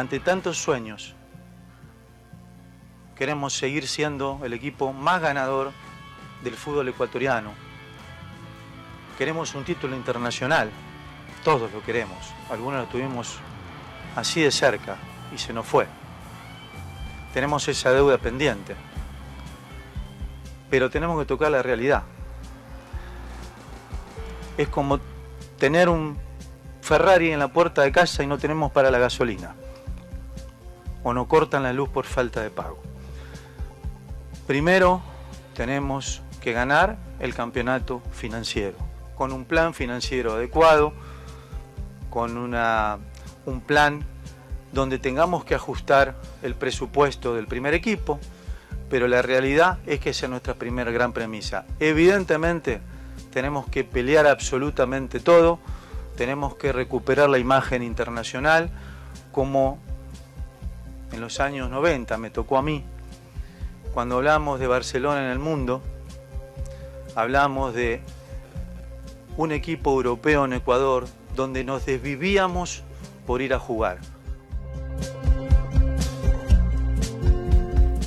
ante tantos sueños, queremos seguir siendo el equipo más ganador del fútbol ecuatoriano. Queremos un título internacional, todos lo queremos, algunos lo tuvimos así de cerca y se nos fue. Tenemos esa deuda pendiente, pero tenemos que tocar la realidad. Es como tener un Ferrari en la puerta de casa y no tenemos para la gasolina. O no cortan la luz por falta de pago. Primero tenemos que ganar el campeonato financiero, con un plan financiero adecuado, con una, un plan donde tengamos que ajustar el presupuesto del primer equipo, pero la realidad es que esa es nuestra primera gran premisa. Evidentemente tenemos que pelear absolutamente todo, tenemos que recuperar la imagen internacional como en los años 90 me tocó a mí cuando hablamos de Barcelona en el mundo, hablamos de un equipo europeo en Ecuador donde nos desvivíamos por ir a jugar.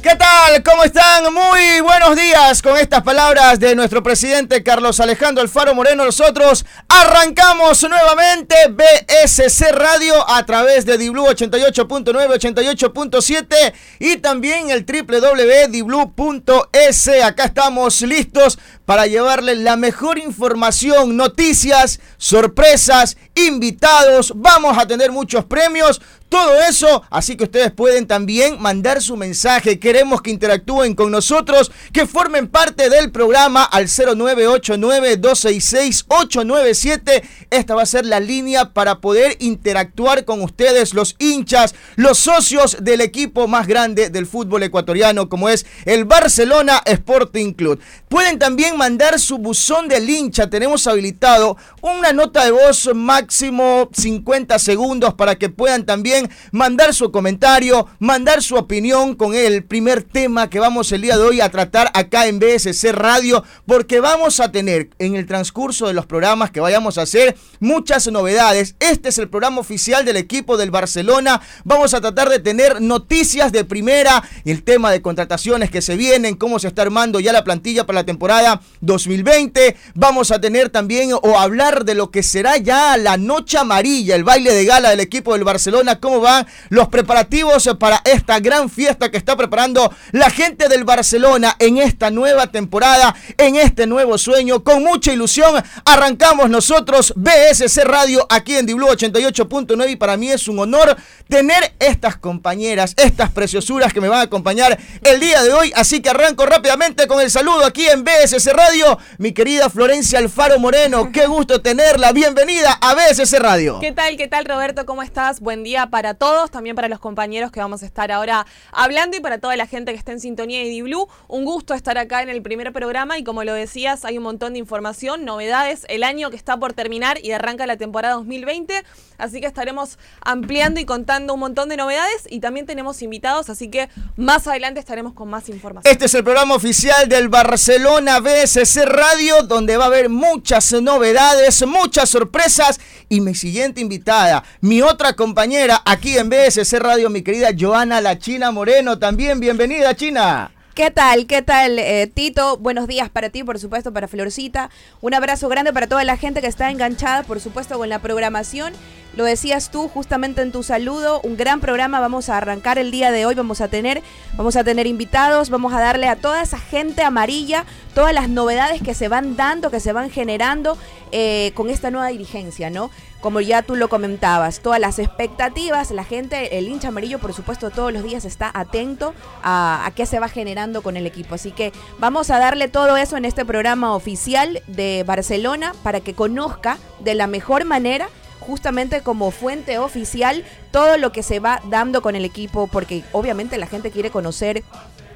¿Qué tal? ¿Cómo están? Muy buenos días. Con estas palabras de nuestro presidente Carlos Alejandro Alfaro Moreno, nosotros arrancamos nuevamente BSC Radio a través de Diblu 88.9, 88.7 y también el www.diblu.es. Acá estamos listos para llevarles la mejor información, noticias, sorpresas, invitados. Vamos a tener muchos premios todo eso, así que ustedes pueden también mandar su mensaje. Queremos que interactúen con nosotros, que formen parte del programa al 0989-266-897. Esta va a ser la línea para poder interactuar con ustedes, los hinchas, los socios del equipo más grande del fútbol ecuatoriano, como es el Barcelona Sporting Club. Pueden también mandar su buzón del hincha. Tenemos habilitado una nota de voz máximo 50 segundos para que puedan también mandar su comentario, mandar su opinión con el primer tema que vamos el día de hoy a tratar acá en BSC Radio, porque vamos a tener en el transcurso de los programas que vayamos a hacer muchas novedades. Este es el programa oficial del equipo del Barcelona. Vamos a tratar de tener noticias de primera, el tema de contrataciones que se vienen, cómo se está armando ya la plantilla para la temporada 2020. Vamos a tener también o hablar de lo que será ya la noche amarilla, el baile de gala del equipo del Barcelona, cómo van los preparativos para esta gran fiesta que está preparando la gente del Barcelona en esta nueva temporada, en este nuevo sueño. Con mucha ilusión arrancamos nosotros BSC Radio aquí en Diblu 88.9 y para mí es un honor tener estas compañeras, estas preciosuras que me van a acompañar el día de hoy. Así que arranco rápidamente con el saludo aquí en BSC Radio. Mi querida Florencia Alfaro Moreno, qué gusto tenerla. Bienvenida a BSC Radio. ¿Qué tal? ¿Qué tal Roberto? ¿Cómo estás? Buen día para todos, también para los compañeros que vamos a estar ahora hablando y para toda la gente que está en sintonía de Diblu. Un gusto estar acá en el primer programa y como lo decías, hay un montón de información, novedades, el año que está por terminar y arranca la temporada 2020, así que estaremos ampliando y contando un montón de novedades y también tenemos invitados, así que más adelante estaremos con más información. Este es el programa oficial del Barcelona BSC Radio, donde va a haber muchas novedades, muchas sorpresas y mi siguiente invitada, mi otra compañera aquí en BSC Radio, mi querida Joana La China Moreno. También bienvenida, China. ¿Qué tal? ¿Qué tal, eh, Tito? Buenos días para ti, por supuesto, para Florcita. Un abrazo grande para toda la gente que está enganchada, por supuesto, con la programación. Lo decías tú justamente en tu saludo, un gran programa vamos a arrancar el día de hoy, vamos a tener, vamos a tener invitados, vamos a darle a toda esa gente amarilla todas las novedades que se van dando, que se van generando eh, con esta nueva dirigencia, ¿no? Como ya tú lo comentabas, todas las expectativas, la gente, el hincha amarillo, por supuesto, todos los días está atento a, a qué se va generando con el equipo. Así que vamos a darle todo eso en este programa oficial de Barcelona para que conozca de la mejor manera justamente como fuente oficial todo lo que se va dando con el equipo, porque obviamente la gente quiere conocer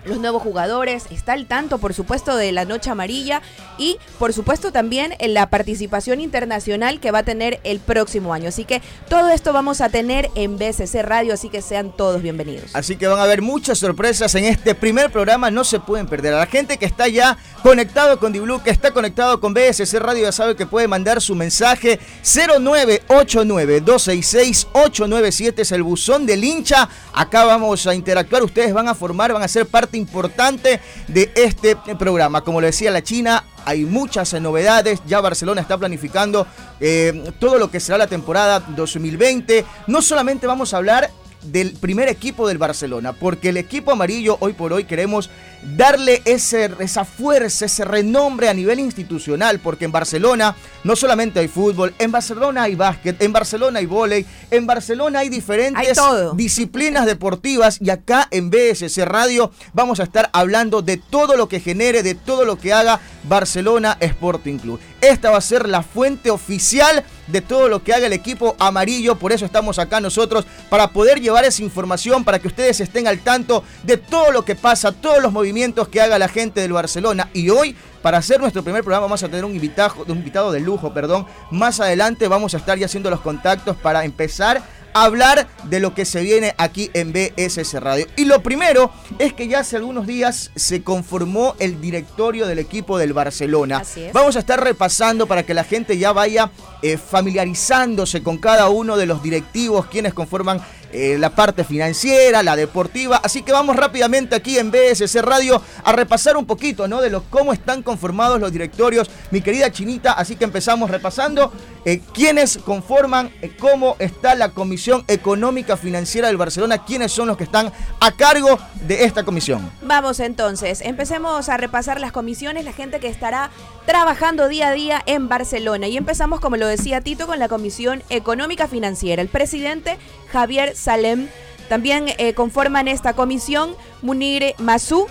los nuevos jugadores, está al tanto, por supuesto, de la Noche Amarilla y, por supuesto, también en la participación internacional que va a tener el próximo año. Así que todo esto vamos a tener en BSC Radio, así que sean todos bienvenidos. Así que van a haber muchas sorpresas en este primer programa, no se pueden perder. A la gente que está ya conectado con Diblu, que está conectado con BSC Radio, ya sabe que puede mandar su mensaje 0989-266-897 es el buzón del hincha. Acá vamos a interactuar, ustedes van a formar, van a ser parte importante de este programa. Como lo decía la China, hay muchas novedades. Ya Barcelona está planificando eh, todo lo que será la temporada 2020. No solamente vamos a hablar del primer equipo del Barcelona, porque el equipo amarillo hoy por hoy queremos darle ese, esa fuerza, ese renombre a nivel institucional, porque en Barcelona no solamente hay fútbol, en Barcelona hay básquet, en Barcelona hay vóley, en Barcelona hay diferentes disciplinas deportivas y acá en BSC Radio vamos a estar hablando de todo lo que genere, de todo lo que haga Barcelona Sporting Club. Esta va a ser la fuente oficial de todo lo que haga el equipo amarillo, por eso estamos acá nosotros, para poder llevar esa información, para que ustedes estén al tanto de todo lo que pasa, todos los movimientos que haga la gente del Barcelona. Y hoy, para hacer nuestro primer programa, vamos a tener un invitado, un invitado de lujo, perdón. Más adelante vamos a estar ya haciendo los contactos para empezar hablar de lo que se viene aquí en BSS Radio. Y lo primero es que ya hace algunos días se conformó el directorio del equipo del Barcelona. Vamos a estar repasando para que la gente ya vaya eh, familiarizándose con cada uno de los directivos, quienes conforman eh, la parte financiera, la deportiva. Así que vamos rápidamente aquí en BSC Radio a repasar un poquito, ¿no? De los cómo están conformados los directorios, mi querida Chinita. Así que empezamos repasando eh, quiénes conforman, eh, cómo está la Comisión Económica Financiera del Barcelona, quiénes son los que están a cargo de esta comisión. Vamos entonces, empecemos a repasar las comisiones, la gente que estará trabajando día a día en Barcelona. Y empezamos, como lo decía Tito, con la Comisión Económica Financiera. El presidente Javier Salem. También eh, conforman esta comisión Munir Masú,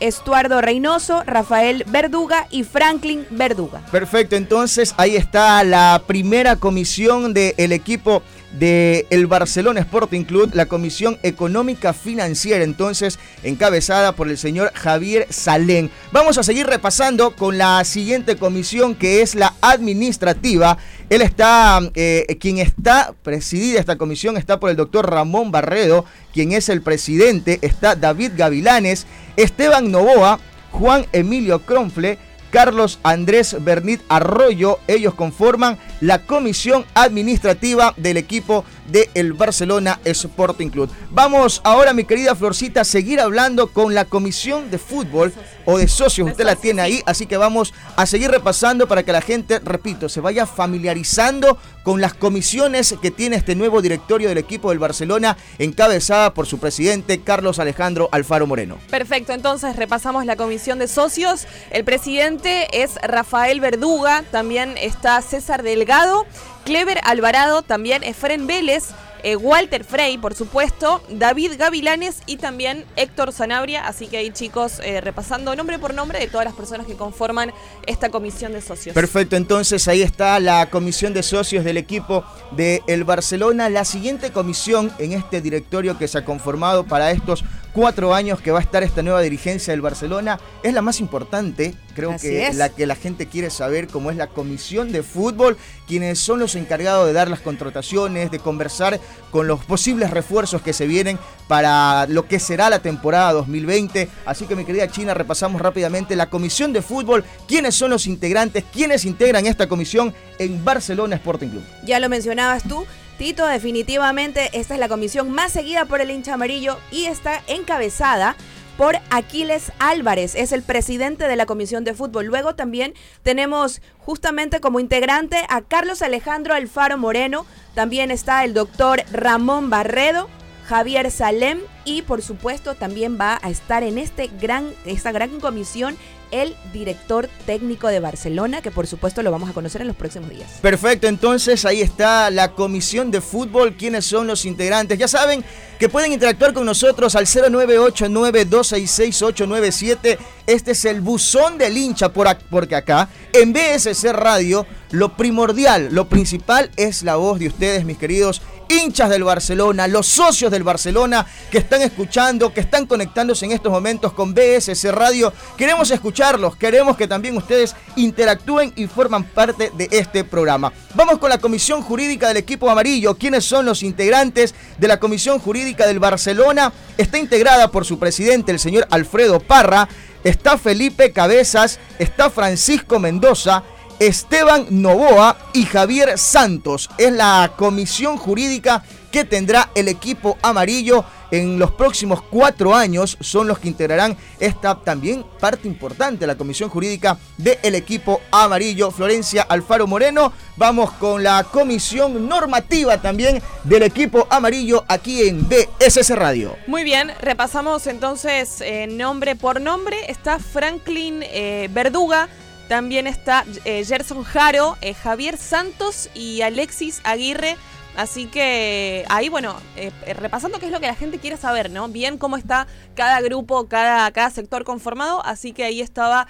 Estuardo Reynoso, Rafael Verduga y Franklin Verduga. Perfecto, entonces ahí está la primera comisión del equipo de el Barcelona Sporting Club, la Comisión Económica Financiera, entonces encabezada por el señor Javier Salén. Vamos a seguir repasando con la siguiente comisión que es la administrativa. Él está, eh, quien está presidida esta comisión está por el doctor Ramón Barredo, quien es el presidente, está David Gavilanes, Esteban Novoa, Juan Emilio Cronfle, Carlos Andrés Bernit Arroyo. Ellos conforman la comisión administrativa del equipo de el Barcelona Sporting Club. Vamos ahora, mi querida Florcita, a seguir hablando con la comisión de fútbol o de socios. Usted la tiene ahí, así que vamos a seguir repasando para que la gente, repito, se vaya familiarizando con las comisiones que tiene este nuevo directorio del equipo del Barcelona, encabezada por su presidente Carlos Alejandro Alfaro Moreno. Perfecto, entonces repasamos la comisión de socios. El presidente es Rafael Verduga, también está César Delgado Clever Alvarado, también Efren Vélez, eh, Walter Frey, por supuesto, David Gavilanes y también Héctor Sanabria. Así que ahí, chicos, eh, repasando nombre por nombre de todas las personas que conforman esta comisión de socios. Perfecto, entonces ahí está la comisión de socios del equipo de el Barcelona. La siguiente comisión en este directorio que se ha conformado para estos cuatro años que va a estar esta nueva dirigencia del Barcelona es la más importante, creo que la que la gente quiere saber, como es la comisión de fútbol, quienes son los encargados de dar las contrataciones, de conversar con los posibles refuerzos que se vienen para lo que será la temporada 2020. Así que mi querida China, repasamos rápidamente la comisión de fútbol, quiénes son los integrantes, quiénes integran esta comisión en Barcelona Sporting Club. Ya lo mencionabas tú. Tito, definitivamente esta es la comisión más seguida por el hincha amarillo y está encabezada por Aquiles Álvarez, es el presidente de la Comisión de Fútbol. Luego también tenemos justamente como integrante a Carlos Alejandro Alfaro Moreno, también está el doctor Ramón Barredo, Javier Salem y por supuesto también va a estar en este gran, esta gran comisión el director técnico de Barcelona, que por supuesto lo vamos a conocer en los próximos días. Perfecto, entonces ahí está la comisión de fútbol, quiénes son los integrantes. Ya saben que pueden interactuar con nosotros al 0989-266-897. Este es el buzón del hincha, por porque acá en BSC Radio lo primordial, lo principal es la voz de ustedes, mis queridos hinchas del Barcelona, los socios del Barcelona que están escuchando, que están conectándose en estos momentos con BSC Radio. Queremos escucharlos, queremos que también ustedes interactúen y forman parte de este programa. Vamos con la comisión jurídica del equipo amarillo. ¿Quiénes son los integrantes de la comisión jurídica del Barcelona? Está integrada por su presidente, el señor Alfredo Parra, está Felipe Cabezas, está Francisco Mendoza, Esteban Novoa y Javier Santos. Es la comisión jurídica que tendrá el equipo amarillo en los próximos cuatro años. Son los que integrarán esta también parte importante la comisión jurídica del equipo amarillo. Florencia Alfaro Moreno. Vamos con la comisión normativa también del equipo amarillo aquí en BSS Radio. Muy bien, repasamos entonces eh, nombre por nombre. Está Franklin eh, Verduga también está eh, Gerson Jaro, eh, Javier Santos y Alexis Aguirre. Así que ahí, bueno, eh, repasando qué es lo que la gente quiere saber, ¿no? Bien cómo está cada grupo, cada, cada sector conformado. Así que ahí estaba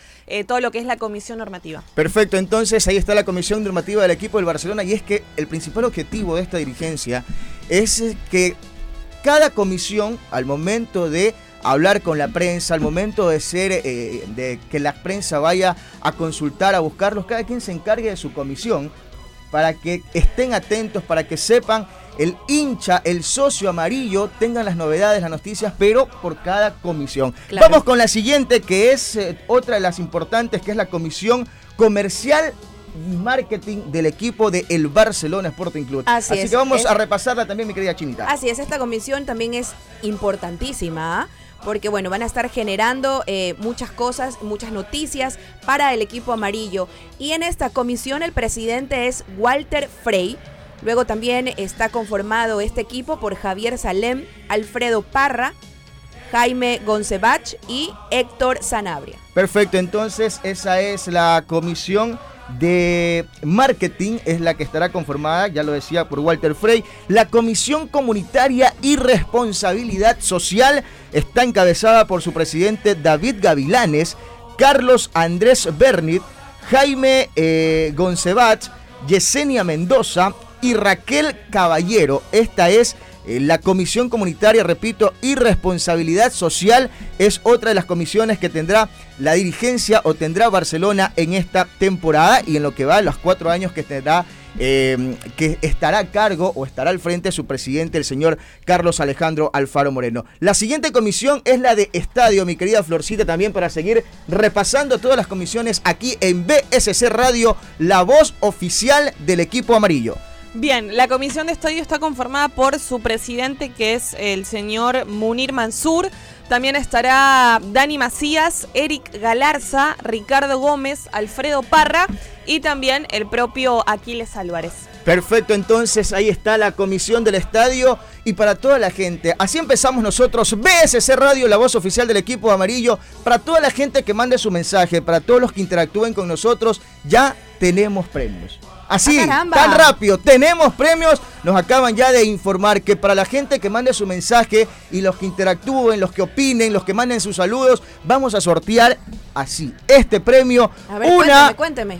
todo lo que es la comisión normativa. Perfecto, entonces ahí está la comisión normativa del equipo del Barcelona. Y es que el principal objetivo de esta dirigencia es que cada comisión, al momento de hablar con la prensa, al momento de ser, eh, de que la prensa vaya a consultar, a buscarlos, cada quien se encargue de su comisión para que estén atentos, para que sepan el hincha, el socio amarillo, tengan las novedades, las noticias, pero por cada comisión. Vamos con la siguiente, que es eh, otra de las importantes, que es la comisión comercial y marketing del equipo de el Barcelona Sporting Club. Así, que vamos a repasarla también, mi querida Chinita. Así es, esta comisión también es importantísima. Porque bueno, van a estar generando eh, muchas cosas, muchas noticias para el equipo amarillo. Y en esta comisión el presidente es Walter Frey. Luego también está conformado este equipo por Javier Salem, Alfredo Parra, Jaime Goncebach y Héctor Sanabria. Perfecto, entonces esa es la comisión de marketing es la que estará conformada, ya lo decía por Walter Frey. La Comisión Comunitaria y Responsabilidad Social está encabezada por su presidente David Gavilanes, Carlos Andrés Bernit, Jaime eh, Yesenia Mendoza y Raquel Caballero. Esta es la Comisión Comunitaria, repito, y Responsabilidad Social es otra de las comisiones que tendrá la dirigencia o tendrá Barcelona en esta temporada y en lo que va los cuatro años que tendrá. Eh, que estará a cargo o estará al frente su presidente, el señor Carlos Alejandro Alfaro Moreno. La siguiente comisión es la de Estadio, mi querida Florcita, también para seguir repasando todas las comisiones aquí en BSC Radio, la voz oficial del equipo amarillo. Bien, la comisión de estadio está conformada por su presidente, que es el señor Munir Mansur. También estará Dani Macías, Eric Galarza, Ricardo Gómez, Alfredo Parra y también el propio Aquiles Álvarez. Perfecto, entonces ahí está la comisión del estadio y para toda la gente. Así empezamos nosotros, BSC Radio, la voz oficial del equipo amarillo. Para toda la gente que mande su mensaje, para todos los que interactúen con nosotros, ya tenemos premios. Así, ah, tan rápido. Tenemos premios. Nos acaban ya de informar que para la gente que mande su mensaje y los que interactúen, los que opinen, los que manden sus saludos, vamos a sortear así este premio. una,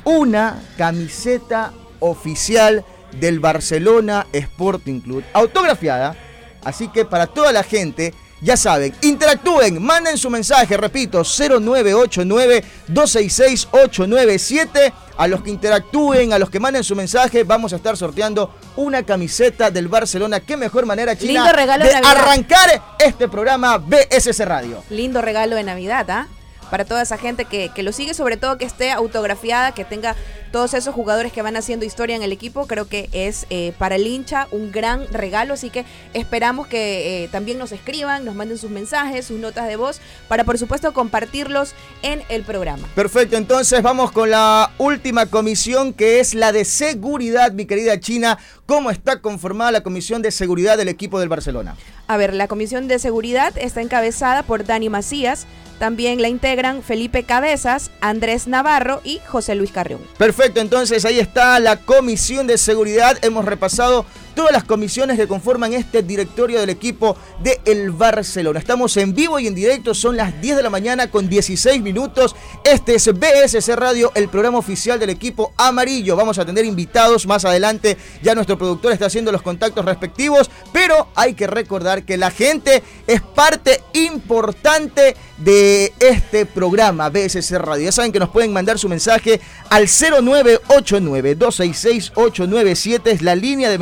una camiseta oficial del Barcelona Sporting Club, autografiada. Así que para toda la gente ya saben, interactúen, manden su mensaje, repito, 0989-266-897. A los que interactúen, a los que manden su mensaje, vamos a estar sorteando una camiseta del Barcelona. Qué mejor manera, China, de, arrancar este programa BSC Radio. Lindo regalo de Navidad, ¿ah? para toda esa gente que, que, lo sigue, sobre todo que esté autografiada, que tenga todos esos jugadores que van haciendo historia en el equipo. Creo que es eh, para el hincha un gran regalo, así que esperamos que eh, también nos escriban, nos manden sus mensajes, sus notas de voz, para por supuesto compartirlos en el programa. Perfecto, entonces vamos con la última comisión que es la de seguridad, mi querida China. ¿Cómo está conformada la comisión de seguridad del equipo del Barcelona? A ver, la comisión de seguridad está encabezada por Dani Macías, también la integran Felipe Cabezas, Andrés Navarro y José Luis Carrión. Perfecto, entonces ahí está la Comisión de Seguridad. Hemos repasado todas las comisiones que conforman este directorio del equipo de el Barcelona. Estamos en vivo y en directo, son las 10 de la mañana con 16 minutos. Este es BSC Radio, el programa oficial del equipo amarillo. Vamos a tener invitados más adelante, ya nuestro productor está haciendo los contactos respectivos, pero hay que recordar que la gente es parte importante de este programa BSC Radio. Ya saben que nos pueden mandar su mensaje al 0989-266-897, es la línea de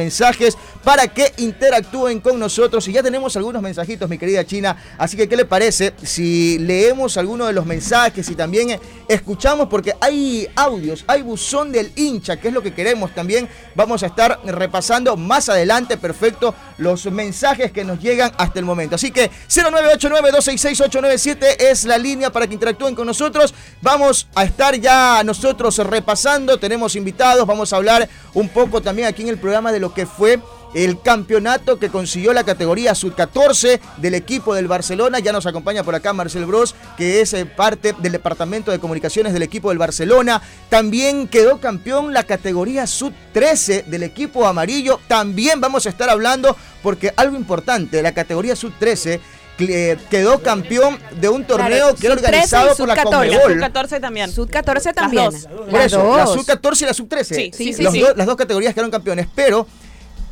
para que interactúen con nosotros. Y ya tenemos algunos mensajitos, mi querida China, así que ¿qué le parece si leemos algunos de los mensajes y también escuchamos? Porque hay audios, hay buzón del hincha, que es lo que queremos también. Vamos a estar repasando más adelante, perfecto, los mensajes que nos llegan hasta el momento. Así que 0989-266-897 es la línea para que interactúen con nosotros. Vamos a estar ya nosotros repasando, tenemos invitados, vamos a hablar un poco también aquí en el programa de lo que fue el campeonato que consiguió la categoría sub-14 del equipo del Barcelona. Ya nos acompaña por acá Marcel Bros, que es eh, parte del departamento de comunicaciones del equipo del Barcelona. También quedó campeón la categoría sub-13 del equipo amarillo. También vamos a estar hablando porque algo importante, la categoría sub-13 eh, quedó campeón de un torneo que era organizado por la Conmebol. Sub 14 también. Sub 14 también. Las Por eso, la sub 14 y la sub 13. Sí, sí, sí, las dos categorías quedaron campeones, pero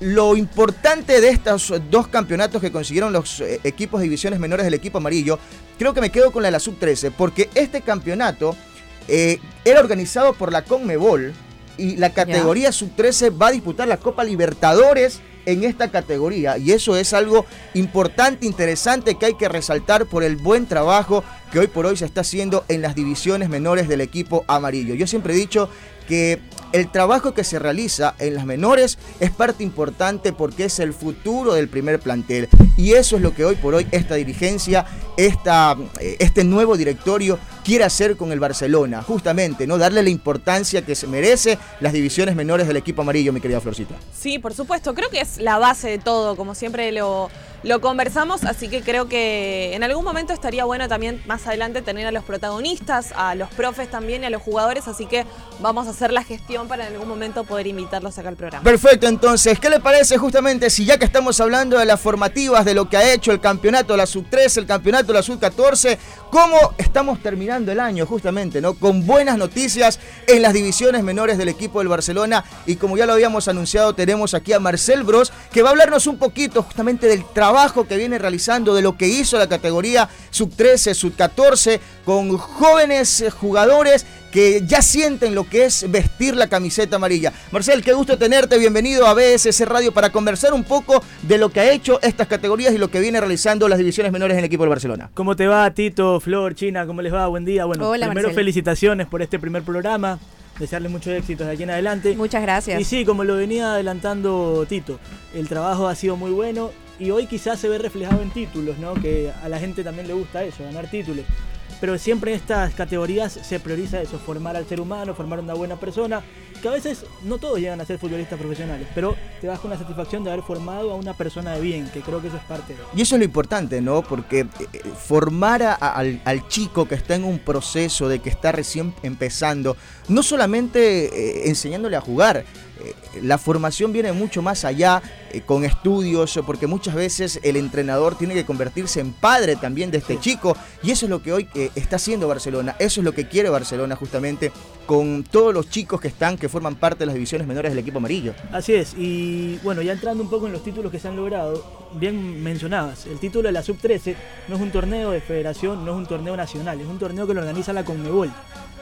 lo importante de estos dos campeonatos que consiguieron los eh, equipos de divisiones menores del equipo amarillo, creo que me quedo con la de la sub 13, porque este campeonato eh, era organizado por la Conmebol y la categoría sub 13 va a disputar la Copa Libertadores en esta categoría y eso es algo importante, interesante que hay que resaltar por el buen trabajo que hoy por hoy se está haciendo en las divisiones menores del equipo amarillo. Yo siempre he dicho que el trabajo que se realiza en las menores es parte importante porque es el futuro del primer plantel. Y eso es lo que hoy por hoy esta dirigencia, esta, eh, este nuevo directorio quiere hacer con el Barcelona. Justamente, ¿no? Darle la importancia que se merece las divisiones menores del equipo amarillo, mi querida Florcita. Sí, por supuesto. Creo que es la base de todo, como siempre lo, lo conversamos, así que creo que en algún momento estaría bueno también más adelante tener a los protagonistas, a los profes también y a los jugadores, así que vamos a hacer la gestión para en algún momento poder invitarlos acá al programa. Perfecto, entonces, ¿qué le parece justamente si ya que estamos hablando de las formativas, de lo que ha hecho el campeonato de la sub-13, el campeonato de la sub-14, cómo estamos terminando el año justamente, ¿no? Con buenas noticias en las divisiones menores del equipo del Barcelona y como ya lo habíamos anunciado, tenemos aquí a Marcel Bros, que va a hablarnos un poquito justamente del trabajo que viene realizando, de lo que hizo la categoría sub-13, sub-14, con jóvenes jugadores que ya sienten lo que es vestir la camiseta amarilla. Marcel, qué gusto tenerte, bienvenido a BSC Radio para conversar un poco de lo que ha hecho estas categorías y lo que viene realizando las divisiones menores en el equipo del Barcelona. ¿Cómo te va, Tito, Flor, China? ¿Cómo les va? Buen día. Bueno, Hola, primero Marcelo. felicitaciones por este primer programa. Desearles muchos éxitos de aquí en adelante. Muchas gracias. Y sí, como lo venía adelantando Tito, el trabajo ha sido muy bueno y hoy quizás se ve reflejado en títulos, ¿no? Que a la gente también le gusta eso, ganar títulos. Pero siempre en estas categorías se prioriza eso, formar al ser humano, formar una buena persona, que a veces no todos llegan a ser futbolistas profesionales, pero te vas con la satisfacción de haber formado a una persona de bien, que creo que eso es parte de... Y eso es lo importante, ¿no? Porque eh, eh, formar a- al, chico que está en un proceso de que está recién empezando, no solamente eh, enseñándole a jugar, la formación viene mucho más allá, eh, con estudios, porque muchas veces el entrenador tiene que convertirse en padre también de este chico, y eso es lo que hoy eh, está haciendo Barcelona, eso es lo que quiere Barcelona justamente con todos los chicos que están, que forman parte de las divisiones menores del equipo amarillo. Así es, y bueno, ya entrando un poco en los títulos que se han logrado, bien mencionabas, el título de la Sub-13 no es un torneo de federación, no es un torneo nacional, es un torneo que lo organiza la Conmebol.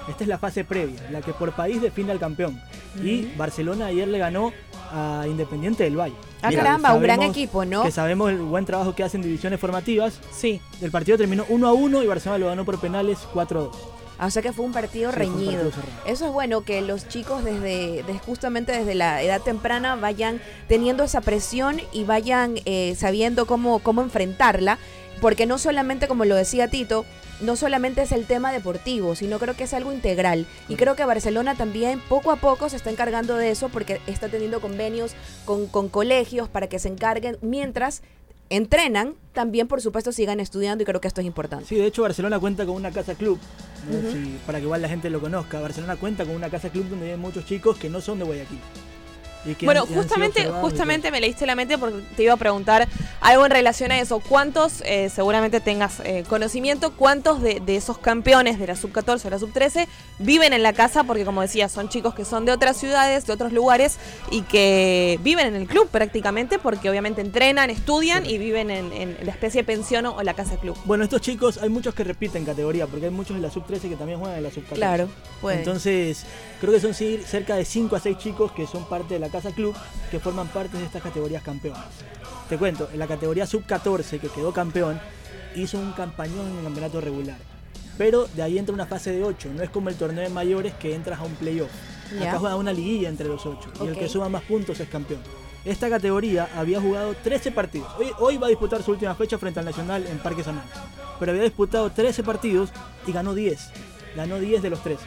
Esta es la fase previa, la que por país define al campeón. Y Barcelona ayer le ganó a Independiente del Valle. Ah, Mira, caramba, un gran equipo, ¿no? Que sabemos el buen trabajo que hacen divisiones formativas. Sí. El partido terminó 1 a 1 y Barcelona lo ganó por penales 4 a 2. Ah, O sea que fue un partido Sí, fue un reñido. partido. Eso es bueno que los chicos desde, desde- justamente desde la edad temprana vayan teniendo esa presión y vayan eh, sabiendo cómo, cómo enfrentarla, porque no solamente, como lo decía Tito, no solamente es el tema deportivo, sino creo que es algo integral. Y creo que Barcelona también poco a poco se está encargando de eso porque está teniendo convenios con, con colegios para que se encarguen mientras entrenan, también por supuesto sigan estudiando y creo que esto es importante. Sí, de hecho Barcelona cuenta con una casa club, ¿no? Sí, para que igual la gente lo conozca. Barcelona cuenta con una casa club donde hay muchos chicos que no son de Guayaquil. Que Bueno, han- justamente, justamente me leíste la mente porque te iba a preguntar algo en relación a eso. ¿Cuántos, eh, seguramente tengas eh, conocimiento, cuántos de, de esos campeones de la sub-14 o la sub-13 viven en la casa? Porque como decía, son chicos que son de otras ciudades, de otros lugares y que viven en el club prácticamente porque obviamente entrenan, estudian y viven en, en la especie de pensión o la casa club. Bueno, estos chicos, hay muchos que repiten categoría, porque hay muchos de la sub-13 que también juegan en la sub-14. Claro, puede. Entonces, creo que son cerca de 5 a 6 chicos que son parte de la Casa Club, que forman parte de estas categorías campeones. Te cuento, en la categoría sub-14, que quedó campeón, hizo un campañón en el campeonato regular. Pero de ahí entra una fase de 8, no es como el torneo de mayores que entras a un playoff. Acá juega una liguilla entre los 8 y el que suma más puntos es campeón. Esta categoría había jugado 13 partidos. Hoy, hoy va a disputar su última fecha frente al Nacional en Parque San. Pero había disputado 13 partidos y ganó 10. Ganó 10 de los 13.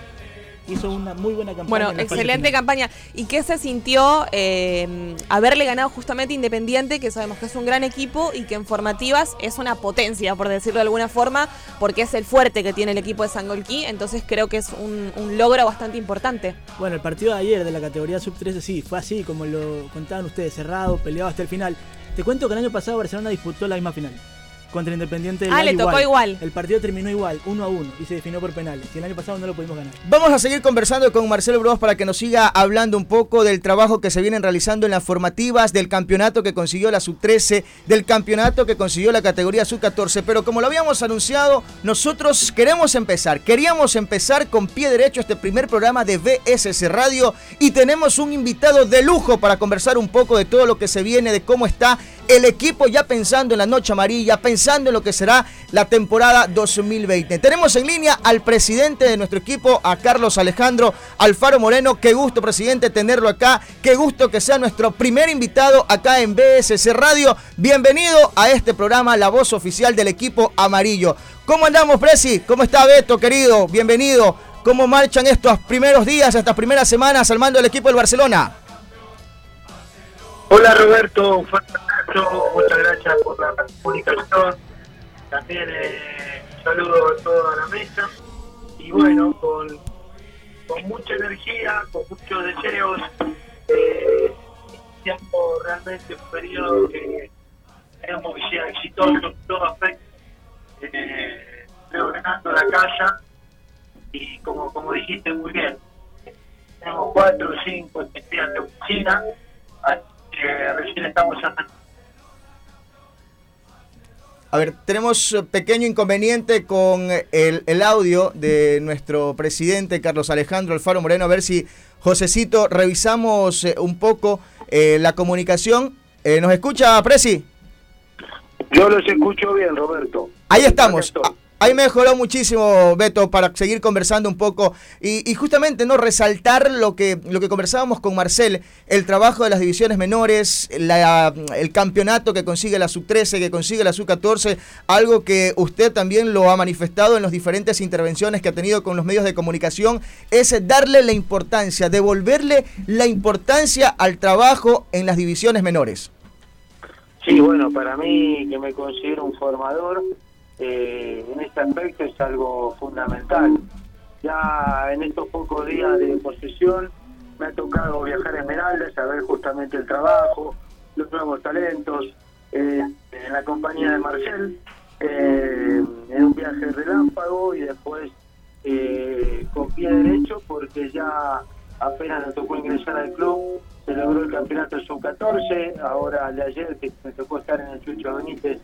Hizo una muy buena campaña. Bueno, excelente campaña. ¿Y qué se sintió eh, haberle ganado justamente Independiente, que sabemos que es un gran equipo y que en formativas es una potencia, por decirlo de alguna forma, porque es el fuerte que tiene el equipo de Sangolquí, entonces creo que es un, un logro bastante importante. Bueno, el partido de ayer de la categoría sub-13 sí, fue así, como lo contaban ustedes, cerrado, peleado hasta el final. Te cuento que el año pasado Barcelona disputó la misma final. Contra Independiente del Ah, Valle le tocó igual. El partido terminó igual, uno a uno, y se definió por penales. Y el año pasado no lo pudimos ganar. Vamos a seguir conversando con Marcelo Bros para que nos siga hablando un poco del trabajo que se vienen realizando en las formativas, del campeonato que consiguió la sub-13, del campeonato que consiguió la categoría sub-14. Pero como lo habíamos anunciado, nosotros queremos empezar, queríamos empezar con pie derecho este primer programa de BSC Radio y tenemos un invitado de lujo para conversar un poco de todo lo que se viene, de cómo está el equipo ya pensando en la noche amarilla, pensando en lo que será la temporada 2020. Tenemos en línea al presidente de nuestro equipo, a Carlos Alejandro Alfaro Moreno. Qué gusto, presidente, tenerlo acá. Qué gusto que sea nuestro primer invitado acá en BSC Radio. Bienvenido a este programa, la voz oficial del equipo amarillo. ¿Cómo andamos, Presi? ¿Cómo está Beto, querido? Bienvenido. ¿Cómo marchan estos primeros días, estas primeras semanas al mando del equipo del Barcelona? Hola Roberto, muchas gracias por la comunicación. También eh, saludo a toda la mesa. Y bueno, con, mucha energía, con muchos deseos, eh, realmente un periodo que que sea exitoso en todo aspecto, eh, reordenando la casa. Y como, como dijiste muy bien, tenemos cuatro o cinco estudiantes de oficina así recién estamos andando. A ver, tenemos eh, pequeño inconveniente con el, el audio de nuestro presidente Carlos Alejandro Alfaro Moreno. A ver si, Josecito, revisamos eh, un poco eh, la comunicación. Eh, ¿Nos escucha, Presi? Yo los escucho bien, Roberto. Ahí estamos. Ah, Ahí mejoró muchísimo, Beto, para seguir conversando un poco y, y justamente no resaltar lo que, lo que conversábamos con Marcel, el trabajo de las divisiones menores, la- el campeonato que consigue la sub-13, que consigue la sub-14, algo que usted también lo ha manifestado en las diferentes intervenciones que ha tenido con los medios de comunicación, es darle la importancia, devolverle la importancia al trabajo en las divisiones menores. Sí, bueno, para mí que me considero un formador, eh, en este aspecto es algo fundamental. Ya en estos pocos días de posesión me ha tocado viajar a Esmeraldas, a ver justamente el trabajo, los nuevos talentos, eh, en la compañía de Marcel, eh, en un viaje relámpago y después eh, con pie derecho porque ya apenas nos tocó ingresar al club, se logró el campeonato sub-14, ahora de ayer que me tocó estar en el Chucho Benítez,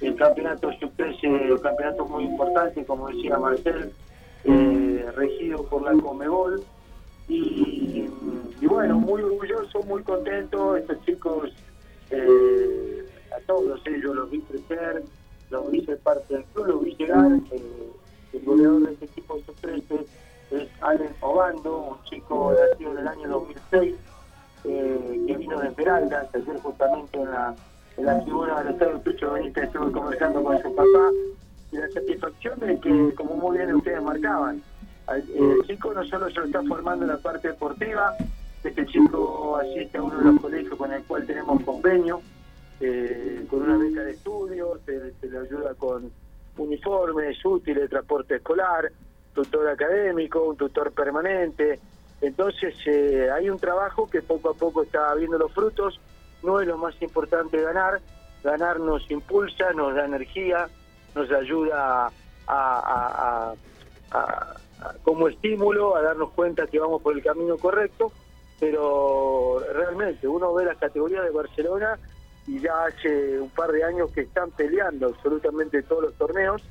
el campeonato sub-13, el campeonato muy importante, como decía Marcel, eh, regido por la Comebol. Y, bueno, muy orgulloso, muy contento, estos chicos, eh, a todos ellos los vi crecer, los vi ser parte del club, los vi llegar. eh, el goleador de este equipo sub-13 es Allen Obando, un chico nacido en el año 2006, eh, que vino de Esmeraldas, ayer justamente en la, en la tribuna del Estado Tucho Benítez estuve conversando con su papá, y la satisfacción de que, como muy bien ustedes marcaban, el chico no solo se lo está formando en la parte deportiva, este chico asiste a uno de los colegios con el cual tenemos convenio, eh, con una beca de estudio, se, se le ayuda con uniformes, útiles, transporte escolar, tutor académico, un tutor permanente, Entonces eh, hay un trabajo que poco a poco está viendo los frutos, no es lo más importante ganar, ganar nos impulsa, nos da energía, nos ayuda a, como estímulo a darnos cuenta que vamos por el camino correcto, pero realmente uno ve las categorías de Barcelona y ya hace un par de años que están peleando absolutamente todos los torneos.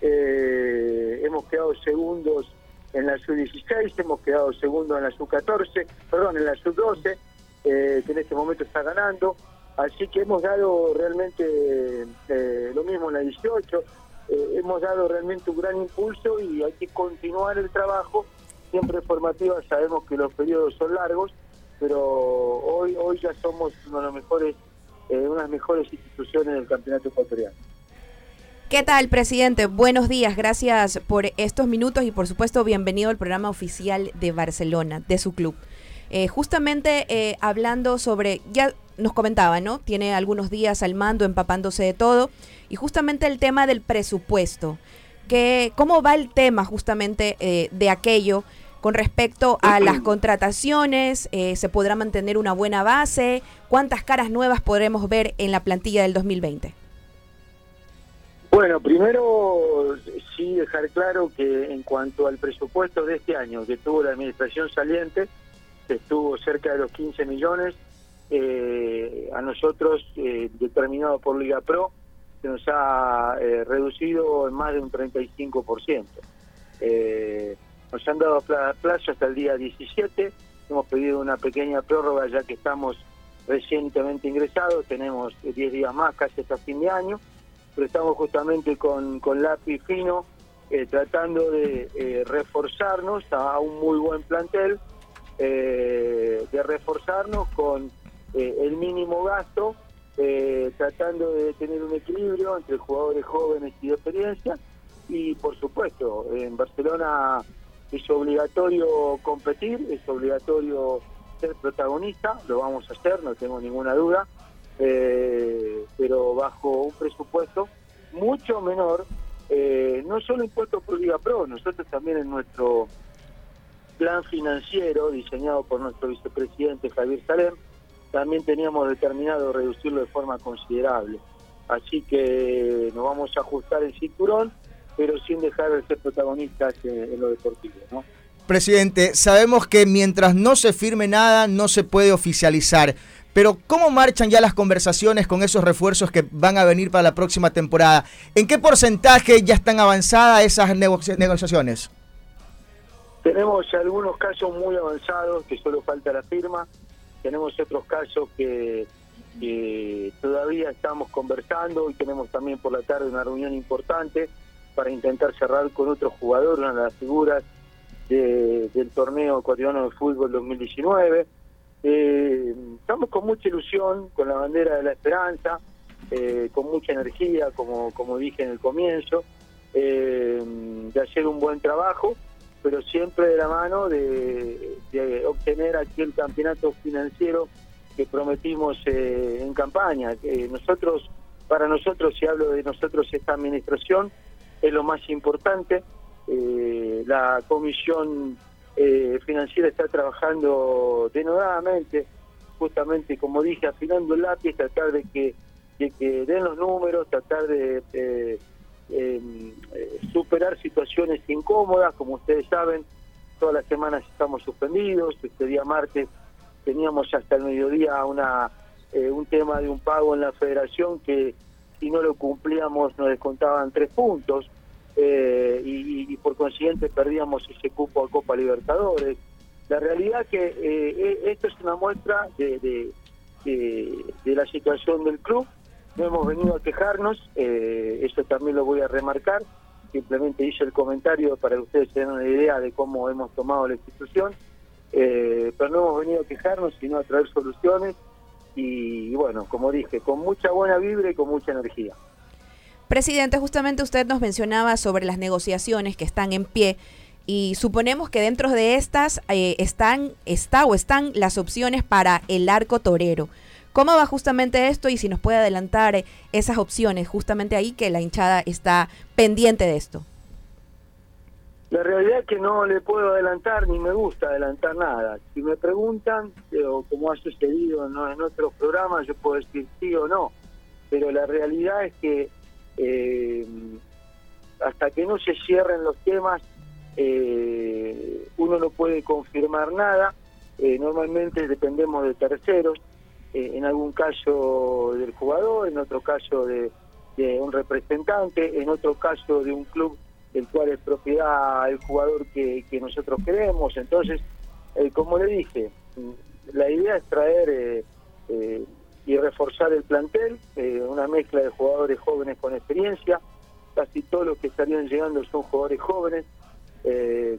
Eh, hemos quedado segundos en la sub-16, hemos quedado segundos en la sub-14, perdón, en la sub-12, eh, que en este momento está ganando. Así que hemos dado realmente eh, lo mismo en la 18, eh, hemos dado realmente un gran impulso y hay que continuar el trabajo. Siempre formativa, sabemos que los periodos son largos, pero hoy hoy ya somos uno de los mejores, eh, una de las mejores instituciones del campeonato ecuatoriano. ¿Qué tal, presidente? Buenos días, gracias por estos minutos y por supuesto bienvenido al programa oficial de Barcelona, de su club. Eh, justamente hablando sobre, ya nos comentaba, ¿no? Tiene algunos días al mando, empapándose de todo. Y justamente el tema del presupuesto. Que, ¿Cómo va el tema justamente eh, de aquello con respecto a las contrataciones? Eh, ¿Se podrá mantener una buena base? ¿Cuántas caras nuevas podremos ver en la plantilla del 2020? Bueno, primero sí dejar claro que en cuanto al presupuesto de este año que tuvo la administración saliente, estuvo cerca de los 15 millones, eh, a nosotros, eh, determinado por Liga Pro, se nos ha eh, reducido en más de un 35%. Eh, nos han dado plazo hasta el día 17, hemos pedido una pequeña prórroga ya que estamos recientemente ingresados, tenemos 10 días más casi hasta fin de año, pero estamos justamente con, con lápiz fino tratando de reforzarnos a un muy buen plantel, de reforzarnos con eh, el mínimo gasto, eh, tratando de tener un equilibrio entre jugadores jóvenes y de experiencia. Y por supuesto, en Barcelona es obligatorio competir, es obligatorio ser protagonista, lo vamos a hacer, no tengo ninguna duda, eh, pero bajo un presupuesto mucho menor, no solo impuesto por Liga Pro, nosotros también en nuestro plan financiero diseñado por nuestro vicepresidente Javier Salem, también teníamos determinado reducirlo de forma considerable. Así que nos vamos a ajustar el cinturón, pero sin dejar de ser protagonistas en lo deportivo. ¿no? Presidente, sabemos que mientras no se firme nada, no se puede oficializar. Pero ¿cómo marchan ya las conversaciones con esos refuerzos que van a venir para la próxima temporada? ¿En qué porcentaje ya están avanzadas esas negociaciones? Tenemos algunos casos muy avanzados que solo falta la firma. Tenemos otros casos que, todavía estamos conversando y tenemos también por la tarde una reunión importante para intentar cerrar con otro jugador, una de las figuras del torneo ecuatoriano de fútbol 2019. Eh, estamos con mucha ilusión, con la bandera de la esperanza, eh, con mucha energía, como, como dije en el comienzo, eh, de hacer un buen trabajo pero siempre de la mano de, obtener aquel campeonato financiero que prometimos eh, en campaña. nosotros, para nosotros, si hablo de nosotros, esta administración es lo más importante. Eh, la comisión eh, financiera está trabajando denodadamente, justamente como dije, afinando el lápiz, tratar de que, de que den los números, tratar de eh, superar situaciones incómodas, como ustedes saben, todas las semanas estamos suspendidos, este día martes teníamos hasta el mediodía una eh, un tema de un pago en la federación que si no lo cumplíamos nos descontaban tres puntos eh, y, por consiguiente perdíamos ese cupo a Copa Libertadores. La realidad que e, esto es una muestra de, de la situación del club no hemos venido a quejarnos, eh, eso también lo voy a remarcar, simplemente hice el comentario para que ustedes tengan una idea de cómo hemos tomado la institución, eh, pero no hemos venido a quejarnos, sino a traer soluciones y, bueno, como dije, con mucha buena vibra y con mucha energía. Presidente, justamente usted nos mencionaba sobre las negociaciones que están en pie y suponemos que dentro de estas eh, están, está o están las opciones para el arco torero. ¿Cómo va justamente esto y si nos puede adelantar eh, esas opciones justamente ahí que la hinchada está pendiente de esto? La realidad es que no le puedo adelantar ni me gusta adelantar nada. Si me preguntan, eh, o como ha sucedido en otros programas, yo puedo decir sí o no. Pero la realidad es que eh, hasta que no se cierren los temas, uno no puede confirmar nada. Normalmente dependemos de terceros, eh, en algún caso del jugador, en otro caso de, un representante, en otro caso de un club del cual es propiedad el jugador que, nosotros queremos. Entonces, eh, como le dije, mm, la idea es traer eh, y reforzar el plantel, una mezcla de jugadores jóvenes con experiencia. Casi todos los que estarían llegando son jugadores jóvenes,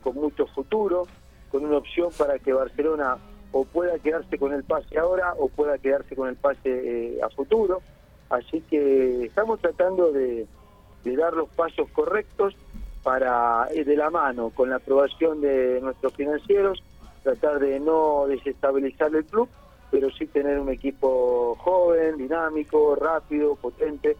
con mucho futuro, con una opción para que Barcelona o pueda quedarse con el pase ahora o pueda quedarse con el pase eh, a futuro. Así que estamos tratando de, dar los pasos correctos para, eh, de la mano, con la aprobación de nuestros financieros, tratar de no desestabilizar el club, pero sí tener un equipo joven, dinámico, rápido, potente.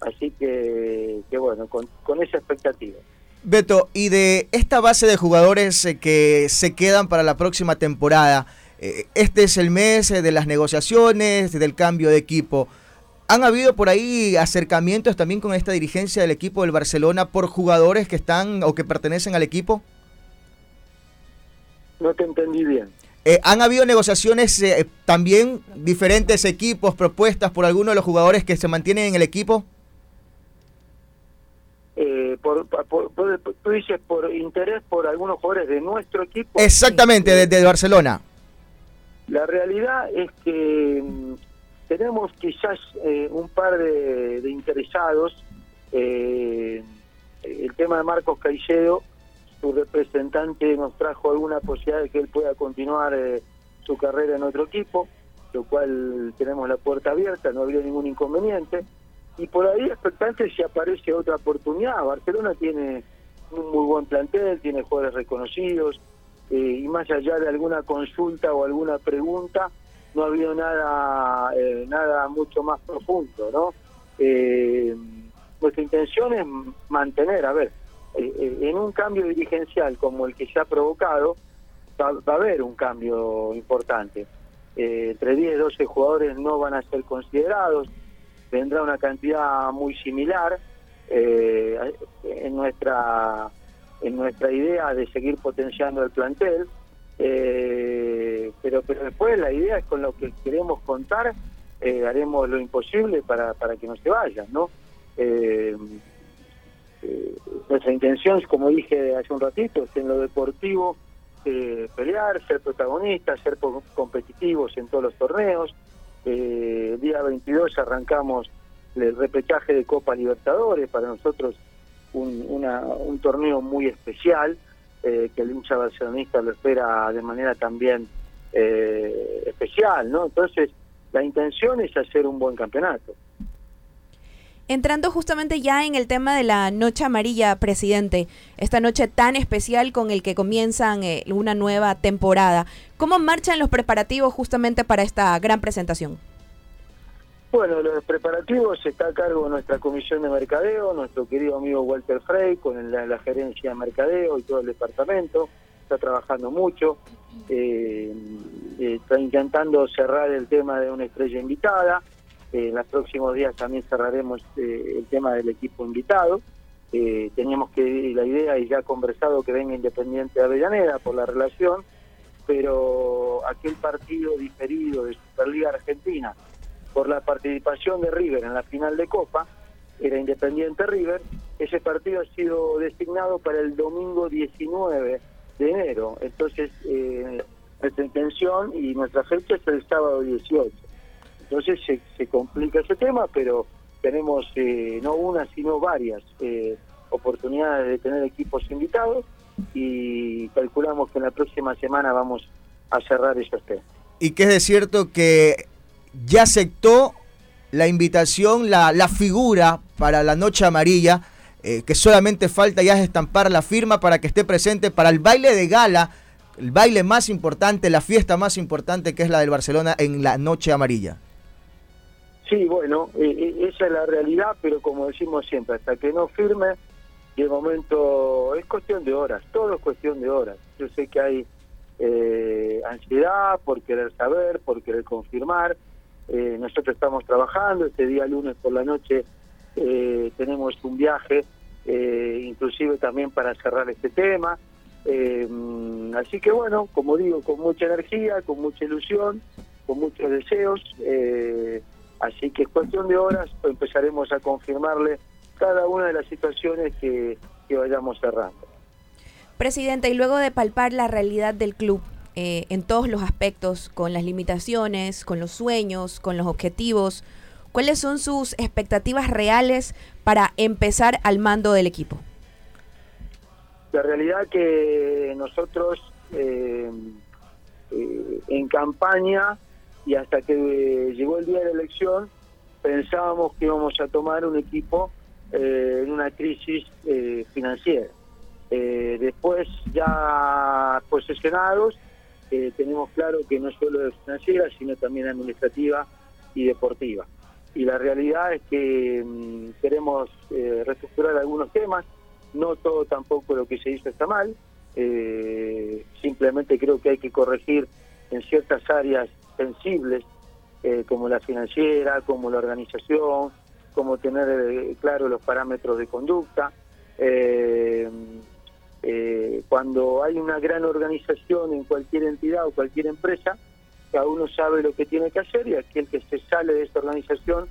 Así que, que bueno, con, con esa expectativa. Beto, y de esta base de jugadores eh, que se quedan para la próxima temporada, este es el mes eh, de las negociaciones, del cambio de equipo. ¿Han habido por ahí acercamientos también con esta dirigencia del equipo del Barcelona por jugadores que están o que pertenecen al equipo? No te entendí bien. Eh, ¿Han habido negociaciones eh, también diferentes equipos propuestas por algunos de los jugadores que se mantienen en el equipo? Eh, por, por- por- tú dices por interés por algunos jugadores de nuestro equipo. Exactamente, Eh, desde Barcelona. La realidad es que mm, tenemos quizás eh, un par de, de interesados. Eh, el tema de Marcos Caicedo, su representante nos trajo alguna posibilidad de que él pueda continuar eh, su carrera en otro equipo, lo cual tenemos la puerta abierta, no habría ningún inconveniente. Y por ahí expectante si aparece otra oportunidad. Barcelona tiene un muy buen plantel, tiene jugadores reconocidos, eh, y más allá de alguna consulta o alguna pregunta, no ha habido nada, eh, nada mucho más profundo, ¿no? Eh, nuestra intención es mantener, a ver, en un cambio dirigencial como el que se ha provocado, va, va a haber un cambio importante. Entre 10 y 12 jugadores no van a ser considerados, vendrá una cantidad muy similar en nuestra en nuestra idea de seguir potenciando el plantel eh, pero pero después la idea es con lo que queremos contar eh, haremos lo imposible para, para que no se vayan no Eh, eh, nuestra intención como dije hace un ratito es en lo deportivo eh, pelear ser protagonistas ser competitivos en todos los torneos. El día 22 arrancamos el repechaje de Copa Libertadores, para nosotros un, una- un torneo muy especial, eh, que el hincha barcelonista lo espera de manera también eh, especial, ¿no? Entonces, la intención es hacer un buen campeonato. Entrando justamente ya en el tema de la Noche Amarilla, presidente, esta noche tan especial con el que comienzan eh, una nueva temporada, ¿cómo marchan los preparativos justamente para esta gran presentación? Bueno, los preparativos está a cargo de nuestra comisión de mercadeo, nuestro querido amigo Walter Frey, con la, la gerencia de mercadeo y todo el departamento, está trabajando mucho, eh, eh, está intentando cerrar el tema de una estrella invitada, eh, en los próximos días también cerraremos eh, el tema del equipo invitado, teníamos que, la idea y ya conversado que venga Independiente de Avellaneda por la relación, pero aquel partido diferido de Superliga Argentina por la participación de River en la final de Copa, era Independiente River, ese partido ha sido designado para el domingo 19 de enero, entonces eh, nuestra intención y nuestra fecha es el sábado 18. Entonces se, complica ese tema, pero tenemos eh, no una, sino varias eh, oportunidades de tener equipos invitados y calculamos que en la próxima semana vamos a cerrar esos temas. Y que es de cierto que ya aceptó la invitación, la, la figura para la Noche Amarilla, eh, que solamente falta ya estampar la firma para que esté presente para el baile de gala, el baile más importante, la fiesta más importante que es la del Barcelona en la Noche Amarilla. Sí, bueno, eh, eh, esa es la realidad, pero como decimos siempre, hasta que no firme el momento es cuestión de horas, todo es cuestión de horas. Yo sé que hay eh, ansiedad por querer saber, por querer confirmar. Eh, nosotros estamos trabajando, este día lunes por la noche eh, tenemos un viaje, inclusive también para cerrar este tema. así que bueno, como digo, con mucha energía, con mucha ilusión, con muchos deseos. así que es cuestión de horas, empezaremos a confirmarle cada una de las situaciones que, vayamos cerrando. Presidente, y luego de palpar la realidad del club eh, en todos los aspectos, con las limitaciones, con los sueños, con los objetivos, ¿cuáles son sus expectativas reales para empezar al mando del equipo? La realidad que nosotros eh, eh, en campaña y hasta que llegó el día de la elección pensábamos que íbamos a tomar un equipo eh, en una crisis eh, financiera. Después, ya posesionados, tenemos claro que no solo es financiera, sino también administrativa y deportiva. Y la realidad es que mm, queremos reestructurar algunos temas, no todo tampoco lo que se hizo está mal, simplemente creo que hay que corregir en ciertas áreas sensibles, como la financiera, como la organización, como tener eh, claro los parámetros de conducta. Eh, eh, cuando hay una gran organización en cualquier entidad o cualquier empresa, cada uno sabe lo que tiene que hacer y aquel que se sale de esta organización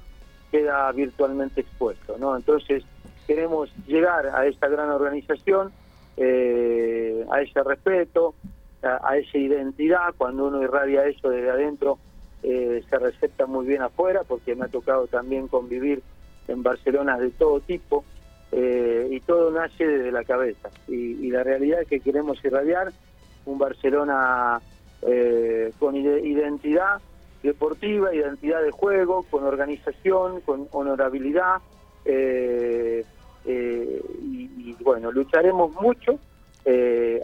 queda virtualmente expuesto. Entonces, queremos llegar a esta gran organización, a ese respeto, a, a, esa identidad, cuando uno irradia eso desde adentro, se recepta muy bien afuera, porque me ha tocado también convivir en Barcelona de todo tipo, eh, y todo nace desde la cabeza. Y, la realidad es que queremos irradiar un Barcelona eh, con identidad deportiva, identidad de juego, con organización, con honorabilidad, eh, y, bueno, lucharemos mucho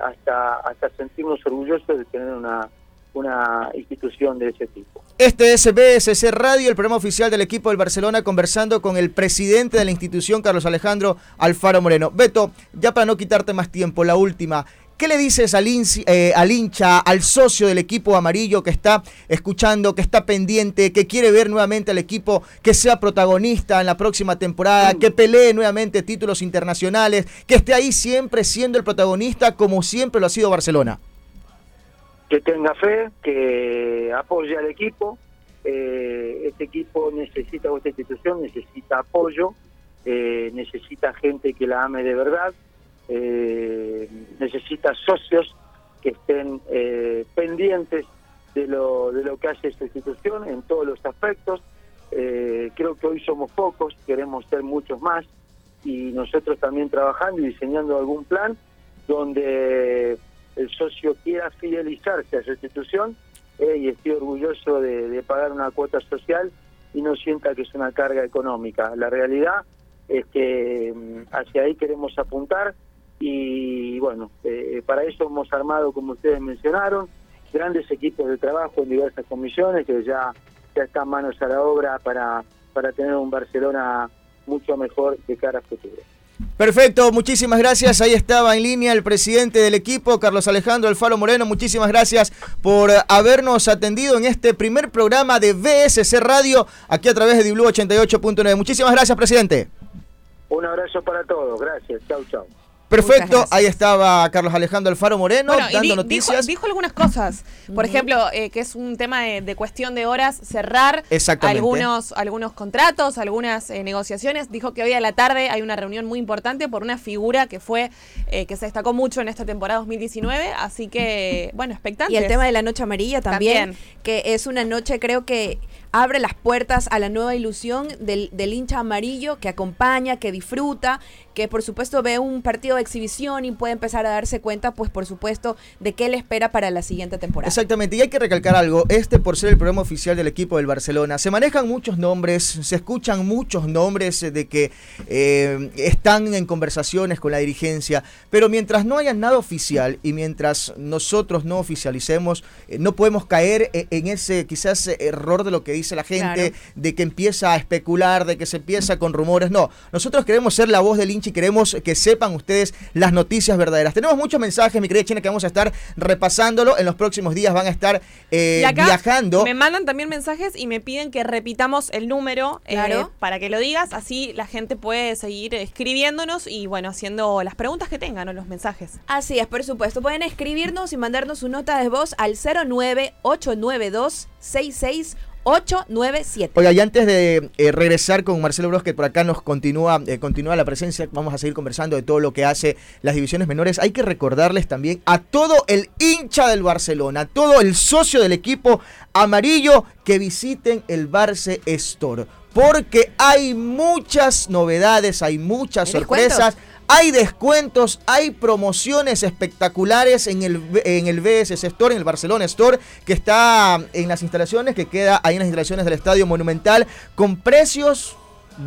hasta, hasta sentirnos orgullosos de tener una, una institución de ese tipo. Este es BSC Radio, el programa oficial del equipo del Barcelona, conversando con el presidente de la institución, Carlos Alejandro Alfaro Moreno. Beto, ya para no quitarte más tiempo, la última. ¿Qué le dices al, eh, al, hincha, al socio del equipo amarillo que está escuchando, que está pendiente, que quiere ver nuevamente al equipo que sea protagonista en la próxima temporada, que pelee nuevamente títulos internacionales, que esté ahí siempre siendo el protagonista como siempre lo ha sido Barcelona? Que tenga fe, que apoye al equipo. Eh, este equipo necesita, o esta institución necesita apoyo, eh, necesita gente que la ame de verdad, eh, necesita socios que estén pendientes de lo, de lo que hace esta institución en todos los aspectos. creo que hoy somos pocos, queremos ser muchos más y nosotros también trabajando y diseñando algún plan donde el socio quiera fidelizarse a su institución eh, y esté orgulloso de, pagar una cuota social y no sienta que es una carga económica. La realidad es que mm, hacia ahí queremos apuntar y bueno, eh, para eso hemos armado, como ustedes mencionaron, grandes equipos de trabajo en diversas comisiones que ya, ya están manos a la obra para, para tener un Barcelona mucho mejor de cara a futuro. Perfecto, muchísimas gracias. Ahí estaba en línea el presidente del equipo, Carlos Alejandro Alfaro Moreno. Muchísimas gracias por habernos atendido en este primer programa de BSC Radio, aquí a través de Diblu 88.9. Muchísimas gracias, presidente. Un abrazo para todos. Gracias. Chau, chau. Perfecto, ahí estaba Carlos Alejandro Alfaro Moreno dando noticias. Dijo, algunas cosas, por ejemplo, eh, que es un tema de, cuestión de horas cerrar algunos, algunos contratos, algunas eh, negociaciones. Dijo que hoy a la tarde hay una reunión muy importante por una figura que fue eh, que se destacó mucho en esta temporada 2019, así que bueno, expectantes. Y el tema de la noche amarilla también, que es una noche creo que abre las puertas a la nueva ilusión del, del hincha amarillo que acompaña, que disfruta, que por supuesto ve un partido de exhibición y puede empezar a darse cuenta, pues por supuesto, de qué le espera para la siguiente temporada. Exactamente, y hay que recalcar algo, este por ser el programa oficial del equipo del Barcelona, se manejan muchos nombres, se escuchan muchos nombres de que eh, están en conversaciones con la dirigencia, pero mientras no haya nada oficial y mientras nosotros no oficialicemos, eh, no podemos caer eh, en ese quizás error de lo que dice la gente, de que empieza a especular, de que se empieza con rumores. No, nosotros queremos ser la voz del hincha y queremos que sepan ustedes las noticias verdaderas. Tenemos muchos mensajes, mi querida China, que vamos a estar repasándolo. En los próximos días van a estar eh, viajando. Me mandan también mensajes y me piden que repitamos el número eh, para que lo digas. Así la gente puede seguir escribiéndonos y bueno, haciendo las preguntas que tengan o los mensajes. Así es, por supuesto. Pueden escribirnos y mandarnos su nota de voz al 09892 66 897. Oiga, y antes de eh, regresar con Marcelo que por acá nos continúa, eh, continúa la presencia, vamos a seguir conversando de todo lo que hace las divisiones menores. Hay que recordarles también a todo el hincha del Barcelona, a todo el socio del equipo amarillo que visiten el Barce Store. Porque hay muchas novedades, hay muchas sorpresas. Hay descuentos, hay promociones espectaculares en el, en el Store, en el Barcelona Store, que está en las instalaciones, que queda ahí en las instalaciones del Estadio Monumental, con precios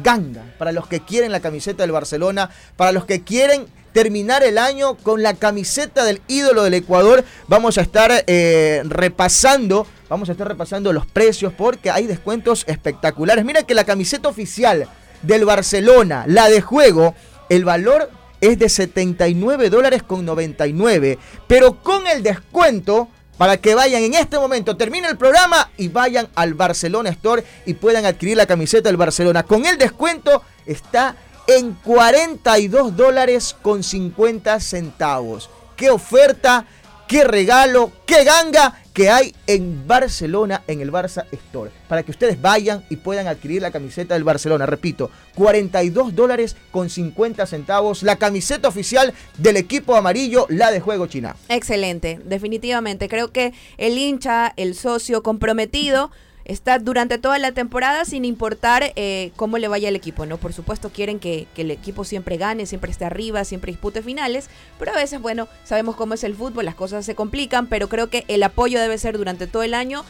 ganga para los que quieren la camiseta del Barcelona, para los que quieren terminar el año con la camiseta del ídolo del Ecuador. Vamos a estar eh, repasando, vamos a estar repasando los precios porque hay descuentos espectaculares. Mira que la camiseta oficial del Barcelona, la de juego, el valor es de 79 dólares con 99, pero con el descuento para que vayan en este momento, termine el programa y vayan al Barcelona Store y puedan adquirir la camiseta del Barcelona. Con el descuento está en 42 dólares con 50 centavos. ¡Qué oferta! ¡Qué regalo! ¡Qué ganga! Que hay en Barcelona, en el Barça Store, para que ustedes vayan y puedan adquirir la camiseta del Barcelona. Repito, 42 dólares con 50 centavos, la camiseta oficial del equipo amarillo, la de Juego China. Excelente, definitivamente. Creo que el hincha, el socio comprometido, está durante toda la temporada sin importar eh, cómo le vaya el equipo, ¿no? Por supuesto quieren que, el equipo siempre gane, siempre esté arriba, siempre dispute finales, pero a veces, bueno, sabemos cómo es el fútbol, las cosas se complican, pero creo que el apoyo debe ser durante todo el año.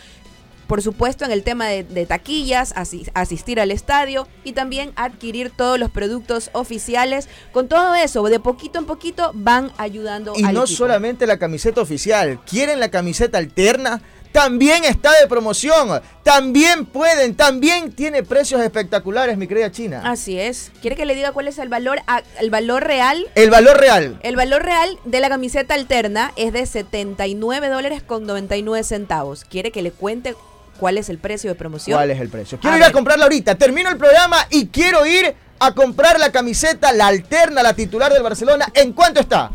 Por supuesto, en el tema de, taquillas, asistir al estadio y también adquirir todos los productos oficiales. Con todo eso, de poquito en poquito van ayudando. Y no solamente la camiseta oficial, quieren la camiseta alterna también está de promoción. También pueden, también tiene precios espectaculares, mi querida China. Así es. ¿Quiere que le diga cuál es el valor, el valor real? El valor real. El valor real de la camiseta alterna es de 79 dólares con 99 centavos. ¿Quiere que le cuente cuál es el precio de promoción? ¿Cuál es el precio? Quiero ir a comprarla ahorita. Termino el programa y quiero ir a comprar la camiseta, la alterna, la titular del Barcelona. ¿En cuánto está?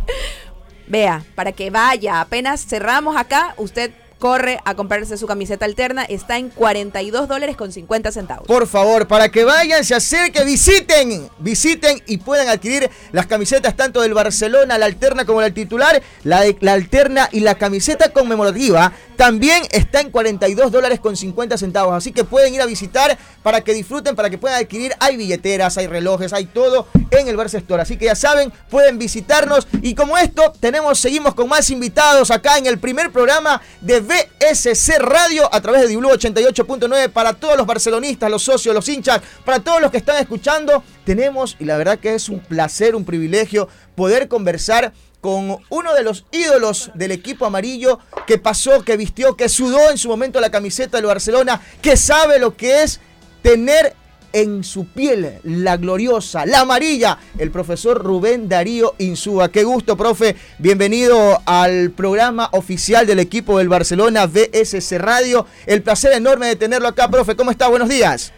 Vea, para que vaya, apenas cerramos acá, usted corre a comprarse su camiseta alterna. Está en 42 dólares con 50 centavos. Por favor, para que vayan, se acerquen, visiten, visiten y puedan adquirir las camisetas tanto del Barcelona, la alterna como la titular, la, la alterna y la camiseta conmemorativa también está en 42 dólares con 50 centavos. Así que pueden ir a visitar para que disfruten, para que puedan adquirir. Hay billeteras, hay relojes, hay todo en el Barça Store. Así que ya saben, pueden visitarnos. Y como esto, tenemos, seguimos con más invitados acá en el primer programa de BSC Radio a través de Diblu 88.9 para todos los barcelonistas, los socios, los hinchas, para todos los que están escuchando. Tenemos, y la verdad que es un placer, un privilegio poder conversar con uno de los ídolos del equipo amarillo que pasó, que vistió, que sudó en su momento la camiseta del Barcelona, que sabe lo que es tener en su piel la gloriosa, la amarilla, el profesor Rubén Darío Insúa. Qué gusto, profe. Bienvenido al programa oficial del equipo del Barcelona BSC Radio. El placer enorme de tenerlo acá, profe. ¿Cómo está? Buenos días.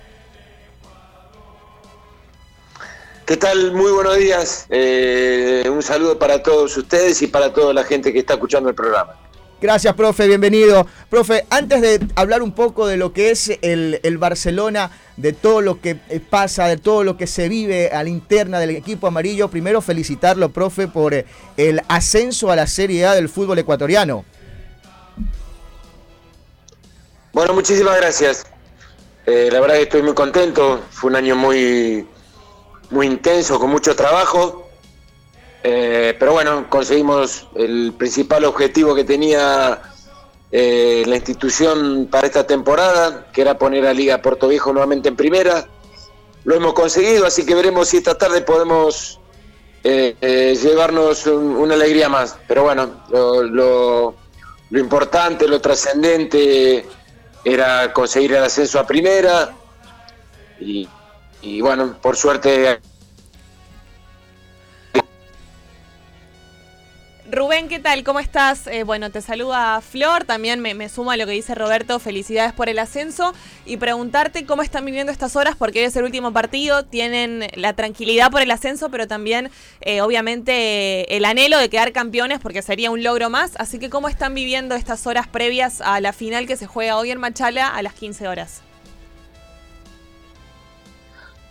¿Qué tal? Muy buenos días. Eh, un saludo para todos ustedes y para toda la gente que está escuchando el programa. Gracias, profe, bienvenido. Profe, antes de hablar un poco de lo que es el, Barcelona, de todo lo que eh, pasa, de todo lo que se vive a la interna del equipo amarillo, primero felicitarlo, profe, por eh, el ascenso a la Serie A del fútbol ecuatoriano. Bueno, muchísimas gracias. la verdad que estoy muy contento. Fue un año muy, muy intenso, con mucho trabajo. Eh, pero bueno, conseguimos el principal objetivo que tenía eh, la institución para esta temporada, que era poner a Liga Puerto Viejo nuevamente en primera. Lo hemos conseguido, así que veremos si esta tarde podemos eh, llevarnos una alegría más. Pero bueno, lo, importante, lo trascendente era conseguir el ascenso a primera y bueno, por suerte Rubén, ¿qué tal? ¿Cómo estás? Eh, bueno, te saluda Flor, también me, me sumo a lo que dice Roberto, felicidades por el ascenso y preguntarte cómo están viviendo estas horas porque hoy es el último partido, tienen la tranquilidad por el ascenso, pero también eh, obviamente el anhelo de quedar campeones porque sería un logro más, así que ¿cómo están viviendo estas horas previas a la final que se juega hoy en Machala a las 15 horas?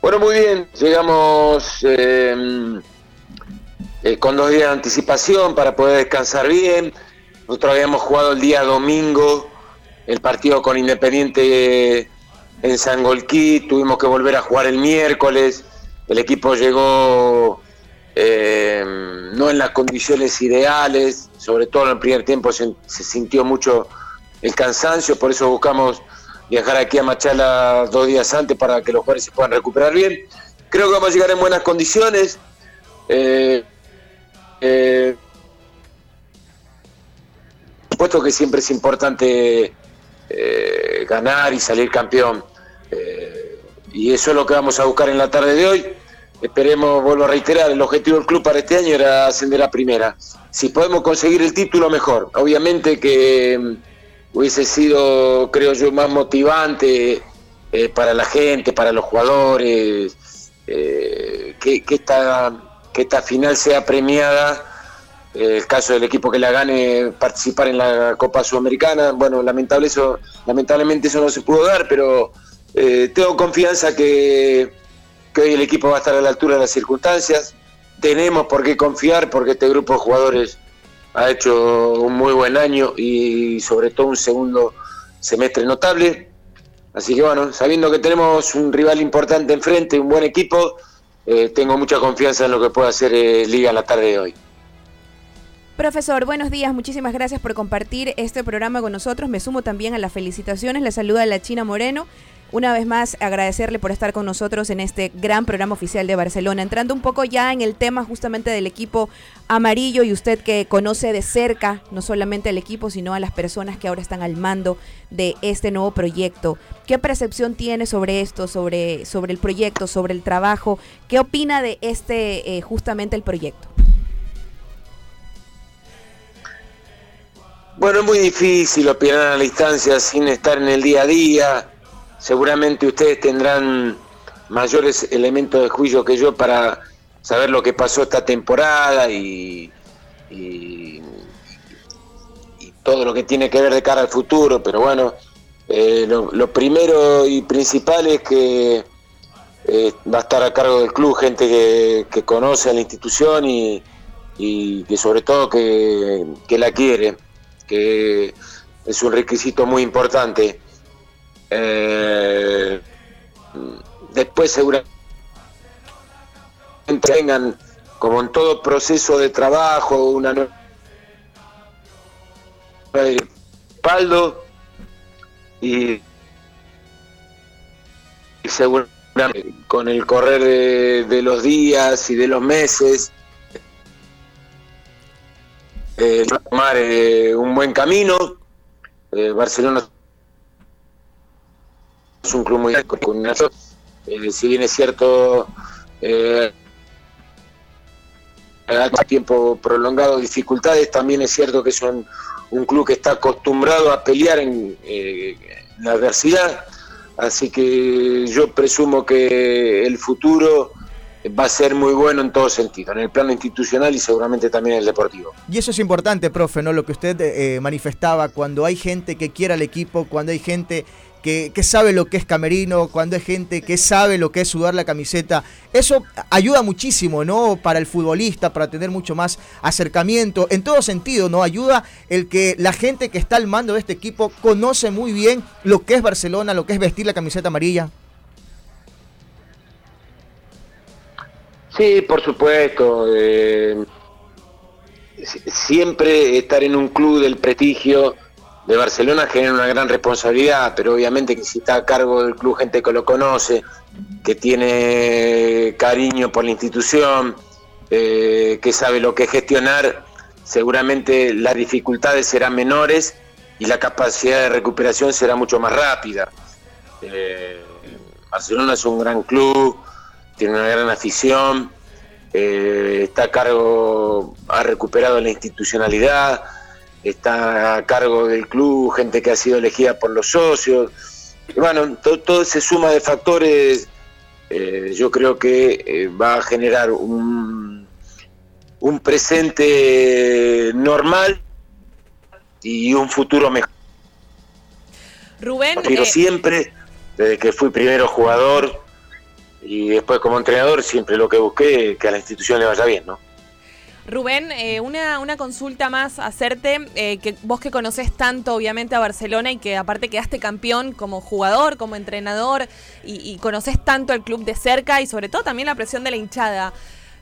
Bueno, muy bien, llegamos... Eh, eh, con dos días de anticipación para poder descansar bien. Nosotros habíamos jugado el día domingo el partido con Independiente en Sangolquí, tuvimos que volver a jugar el miércoles, el equipo llegó eh, no en las condiciones ideales, sobre todo en el primer tiempo se, sintió mucho el cansancio, por eso buscamos viajar aquí a Machala dos días antes para que los jugadores se puedan recuperar bien. Creo que vamos a llegar en buenas condiciones. Eh, eh, supuesto que siempre es importante eh, ganar y salir campeón. Eh, y eso es lo que vamos a buscar en la tarde de hoy. Esperemos, vuelvo a reiterar, el objetivo del club para este año era ascender a primera. Si podemos conseguir el título, mejor. Obviamente que mm, hubiese sido, creo yo, más motivante eh, para la gente, para los jugadores, que, que que esta final sea premiada, eh, el caso del equipo que la gane participar en la Copa Sudamericana, bueno, lamentable eso, lamentablemente eso no se pudo dar, pero eh, tengo confianza que, que hoy el equipo va a estar a la altura de las circunstancias, tenemos por qué confiar porque este grupo de jugadores ha hecho un muy buen año y sobre todo un segundo semestre notable. Así que bueno, sabiendo que tenemos un rival importante enfrente, un buen equipo, eh, tengo mucha confianza en lo que pueda hacer eh, Liga en la tarde de hoy. Profesor, buenos días, muchísimas gracias por compartir este programa con nosotros. Me sumo también a las felicitaciones, le saluda la China Moreno. Una vez más, agradecerle por estar con nosotros en este gran programa oficial de Barcelona. Entrando un poco ya en el tema justamente del equipo amarillo y usted que conoce de cerca no solamente al equipo, sino a las personas que ahora están al mando de este nuevo proyecto. ¿Qué percepción tiene sobre esto, sobre, sobre el proyecto, sobre el trabajo? ¿Qué opina de este, eh, justamente el proyecto? Bueno, es muy difícil opinar a la distancia sin estar en el día a día seguramente ustedes tendrán mayores elementos de juicio que yo para saber lo que pasó esta temporada y, y, todo lo que tiene que ver de cara al futuro, pero bueno, eh, lo, primero y principal es que eh, va a estar a cargo del club gente que, conoce a la institución y, y que sobre todo que la quiere, que es un requisito muy importante. Eh, después seguramente tengan, como en todo proceso de trabajo, una nueva respaldo y, seguramente con el correr de, de, los días y de los meses eh, tomar eh, un buen camino. Eh, Barcelona es un club muy con eh, si bien es cierto eh, a tiempo prolongado dificultades también es cierto que es un, un club que está acostumbrado a pelear en, eh, en, la adversidad así que yo presumo que el futuro va a ser muy bueno en todo sentido, en el plano institucional y seguramente también en el deportivo. Y eso es importante, profe, ¿no? Lo que usted eh, manifestaba, cuando hay gente que quiera al equipo, cuando hay gente que, que, sabe lo que es camerino, cuando hay gente que sabe lo que es sudar la camiseta. Eso ayuda muchísimo, ¿no? Para el futbolista, para tener mucho más acercamiento, en todo sentido, ¿no? Ayuda el que la gente que está al mando de este equipo conoce muy bien lo que es Barcelona, lo que es vestir la camiseta amarilla. Sí, por supuesto. Eh, siempre estar en un club del prestigio de Barcelona genera una gran responsabilidad, pero obviamente que si está a cargo del club gente que lo conoce, que tiene cariño por la institución, eh, que sabe lo que es gestionar, seguramente las dificultades serán menores y la capacidad de recuperación será mucho más rápida. Eh, Barcelona es un gran club, tiene una gran afición, eh, está a cargo, ha recuperado la institucionalidad, está a cargo del club, gente que ha sido elegida por los socios. Bueno, todo, ese suma de factores eh, yo creo que eh, va a generar un, un presente normal y un futuro mejor. Rubén. Pero siempre, desde que fui primero jugador, y después como entrenador siempre lo que busqué que a la institución le vaya bien, ¿no? Rubén, eh, una, una, consulta más hacerte, eh, que vos que conoces tanto obviamente a Barcelona y que aparte quedaste campeón como jugador, como entrenador y, y conoces tanto el club de cerca y sobre todo también la presión de la hinchada.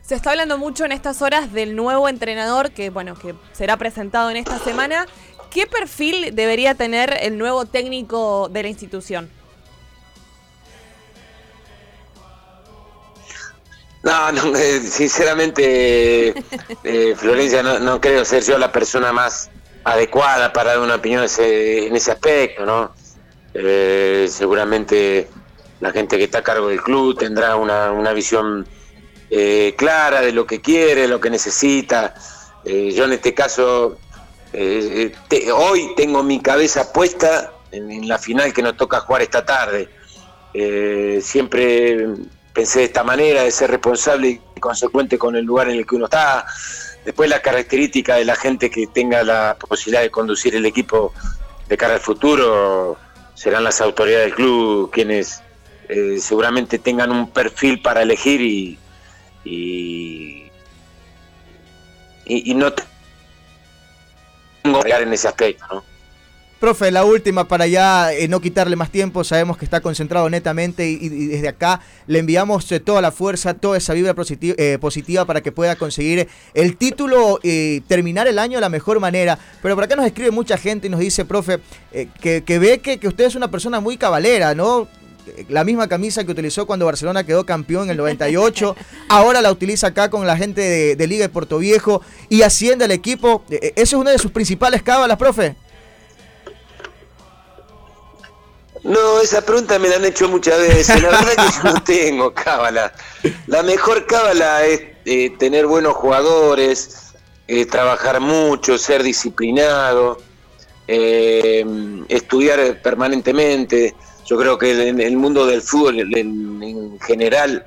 Se está hablando mucho en estas horas del nuevo entrenador que, bueno, que será presentado en esta semana. ¿Qué perfil debería tener el nuevo técnico de la institución? No, no eh, sinceramente, eh, Florencia, no, creo ser yo la persona más adecuada para dar una opinión en ese aspecto, ¿no? Eh, seguramente la gente que está a cargo del club tendrá una, visión clara de lo que quiere, lo que necesita. yo en este caso, hoy tengo mi cabeza puesta en, en, la final que nos toca jugar esta tarde. siempre pensé de esta manera, de ser responsable y consecuente con el lugar en el que uno está. Después la característica de la gente que tenga la posibilidad de conducir el equipo de cara al futuro serán las autoridades del club quienes eh, seguramente tengan un perfil para elegir y, y, y, no tengo que en ese aspecto, ¿no? Profe, la última para ya eh, no quitarle más tiempo, sabemos que está concentrado netamente y, desde acá le enviamos eh, toda la fuerza, toda esa vibra eh, positiva, para que pueda conseguir el título y terminar el año de la mejor manera. Pero por acá nos escribe mucha gente y nos dice, profe, que, ve que, que usted es una persona muy cabalera, ¿no? la misma camisa que utilizó cuando Barcelona quedó campeón en el 98, ahora la utiliza acá con la gente de, de Liga de Puerto Viejo y asciende al equipo. ¿Eso es una de sus principales cábalas, profe? No, esa pregunta me la han hecho muchas veces. La verdad que yo no tengo cábala. La mejor cábala es eh, tener buenos jugadores, eh, trabajar mucho, ser disciplinado, eh, estudiar permanentemente. Yo creo que en el mundo del fútbol en, general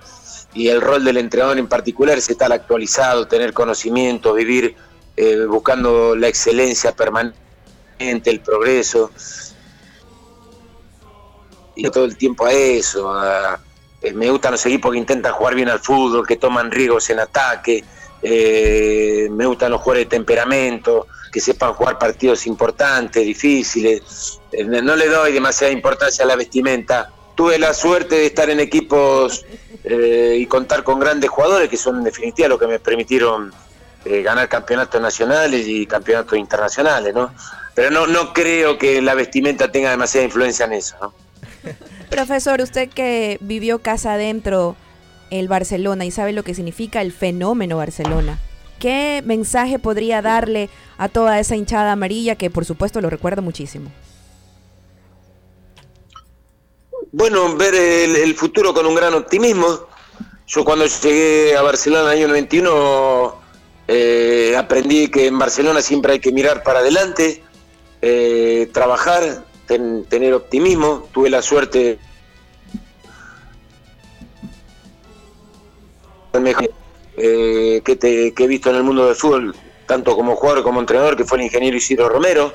y el rol del entrenador en particular es estar actualizado, tener conocimiento, vivir buscando la excelencia permanente, el progreso todo el tiempo a eso. Eh, me gustan los equipos que intentan jugar bien al fútbol, que toman riesgos en ataque. Eh, me gustan los jugadores de temperamento, que sepan jugar partidos importantes, difíciles. Eh, no le doy demasiada importancia a la vestimenta. Tuve la suerte de estar en equipos y contar con grandes jugadores que son en definitiva lo que me permitieron ganar campeonatos nacionales y campeonatos internacionales, ¿no? Pero no, no creo que la vestimenta tenga demasiada influencia en eso, ¿no? Profesor, usted que vivió casa adentro el Barcelona y sabe lo que significa el fenómeno Barcelona. ¿Qué mensaje podría darle a toda esa hinchada amarilla que por supuesto lo recuerda muchísimo? Bueno, ver el, futuro con un gran optimismo. Yo cuando llegué a Barcelona en el año 91 eh, aprendí que en Barcelona siempre hay que mirar para adelante, eh, trabajar, tener optimismo. Tuve la suerte eh, que, te, he visto en el mundo del fútbol, tanto como jugador como entrenador, que fue el ingeniero Isidro Romero,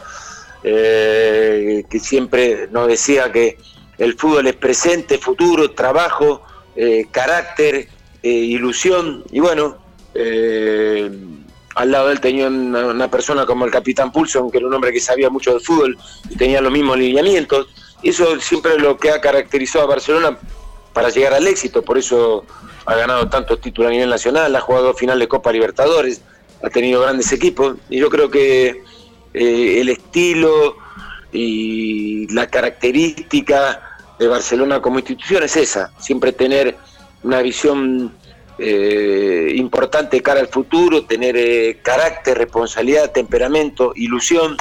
eh, que siempre nos decía que el fútbol es presente, futuro, trabajo, eh, carácter, ilusión, y bueno, al lado de él tenía una, persona como el capitán Pulson, que era un hombre que sabía mucho de fútbol y tenía los mismos lineamientos. Eso siempre es lo que ha caracterizado a Barcelona para llegar al éxito, por eso ha ganado tantos títulos a nivel nacional, ha jugado final de Copa Libertadores, ha tenido grandes equipos. Y yo creo que eh, el estilo y la característica de Barcelona como institución es esa, siempre tener una visión eh, importante cara al futuro, tener eh, carácter, responsabilidad, temperamento, ilusión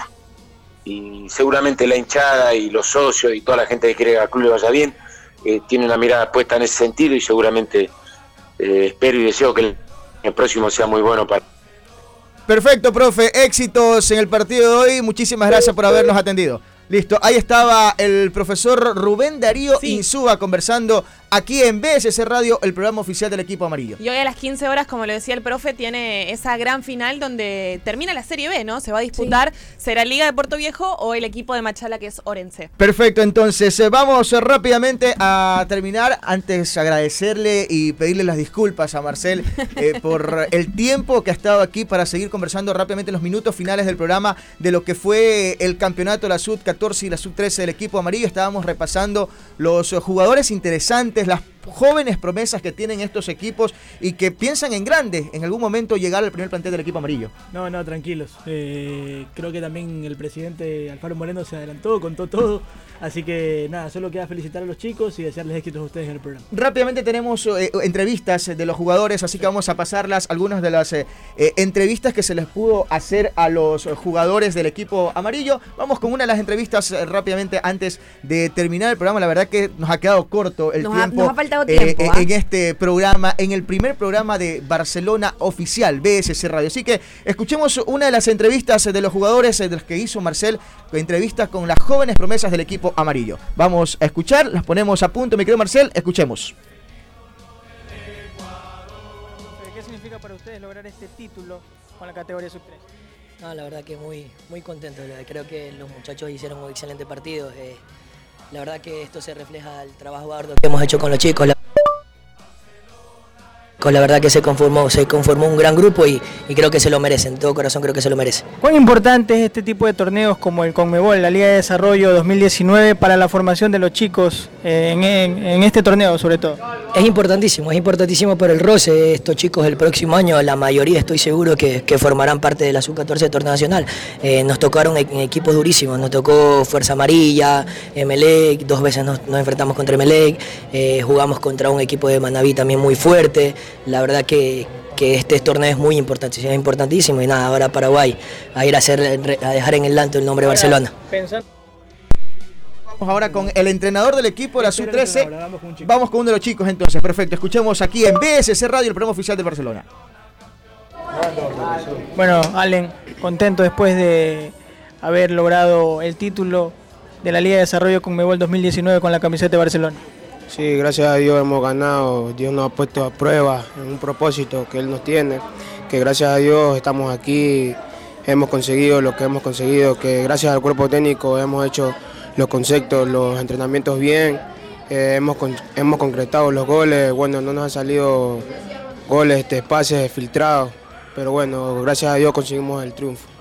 y seguramente la hinchada y los socios y toda la gente que quiere que al club le vaya bien eh, tiene una mirada puesta en ese sentido y seguramente eh, espero y deseo que el, el próximo sea muy bueno para Perfecto, profe. Éxitos en el partido de hoy. Muchísimas gracias por habernos atendido. Listo, ahí estaba el profesor Rubén Darío Sí. Insúa conversando aquí en BSC Radio, el programa oficial del equipo amarillo. Y hoy a las 15 horas, como lo decía el profe, tiene esa gran final donde termina la Serie B, ¿no? Se va a disputar, ¿será Liga de Puerto Viejo o el equipo de Machala que es Orense? Perfecto, entonces eh, vamos eh, rápidamente a terminar. Antes agradecerle y pedirle las disculpas a Marcel eh, por el tiempo que ha estado aquí para seguir conversando rápidamente en los minutos finales del programa de lo que fue el campeonato de la Sub 14 y la Sub 13 del equipo amarillo. Estábamos repasando los jugadores interesantes, las jóvenes promesas que tienen estos equipos y que piensan en grande en algún momento llegar al primer plantel del equipo amarillo. No, no, tranquilos. Eh, creo que también el presidente Alfaro Moreno se adelantó, contó todo. Así que nada, solo queda felicitar a los chicos y desearles éxitos a ustedes en el programa. Rápidamente tenemos eh, entrevistas de los jugadores, así que vamos a pasarlas, algunas de las eh, entrevistas que se les pudo hacer a los jugadores del equipo amarillo. Vamos con una de las entrevistas eh, rápidamente antes de terminar el programa. La verdad que nos ha quedado corto el Nos ha- tiempo, nos ha faltado eh, tiempo, eh, ¿ah? en este programa, en el primer programa de Barcelona oficial, BSC Radio. Así que escuchemos una de las entrevistas de los jugadores eh, de los que hizo Marcel, entrevistas con las jóvenes promesas del equipo amarillo. Vamos a escuchar, las ponemos a punto, mi querido Marcel, escuchemos. ¿Qué significa para ustedes lograr este título con la categoría sub-3? No, la verdad que muy, muy contento. Creo que los muchachos hicieron un excelente partido. eh, la verdad que esto se refleja el trabajo arduo que hemos hecho con los chicos. La, con la verdad que se conformó, se conformó un gran grupo y, y creo que se lo merecen. En todo corazón creo que se lo merecen. ¿Cuán importante es este tipo de torneos como el Conmebol, la Liga de Desarrollo 2019 para la formación de los chicos eh, en, en- en este torneo sobre todo? Es importantísimo, es importantísimo por el roce. Estos chicos el próximo año, la mayoría estoy seguro que, que formarán parte de la sub-14 torneo nacional. Eh, nos tocaron e- equipos durísimos, nos tocó Fuerza Amarilla, Emelec, dos veces nos, nos enfrentamos contra Emelec, eh, jugamos contra un equipo de Manaví también muy fuerte. La verdad que, que este torneo es muy importante, es importantísimo y nada, ahora Paraguay a ir a, hacer, a dejar en el alto el nombre de Barcelona. Vamos ahora con el entrenador del equipo de la Espera el Sub-13. entrenador, vamos con con uno de los chicos entonces, perfecto. Escuchemos aquí en BSC Radio, el programa oficial de Barcelona. Bueno, Allen, contento después de haber logrado el título de la Liga de Desarrollo Conmebol 2019 con la camiseta de Barcelona. Sí, gracias a Dios hemos ganado, Dios nos ha puesto a prueba en un propósito que Él nos tiene, que gracias a Dios estamos aquí, hemos conseguido lo que hemos conseguido, que gracias al cuerpo técnico hemos hecho los conceptos, los entrenamientos bien, eh, hemos, hemos concretado los goles, bueno, no nos han salido goles, este, pases filtrados, pero bueno, gracias a Dios conseguimos el triunfo.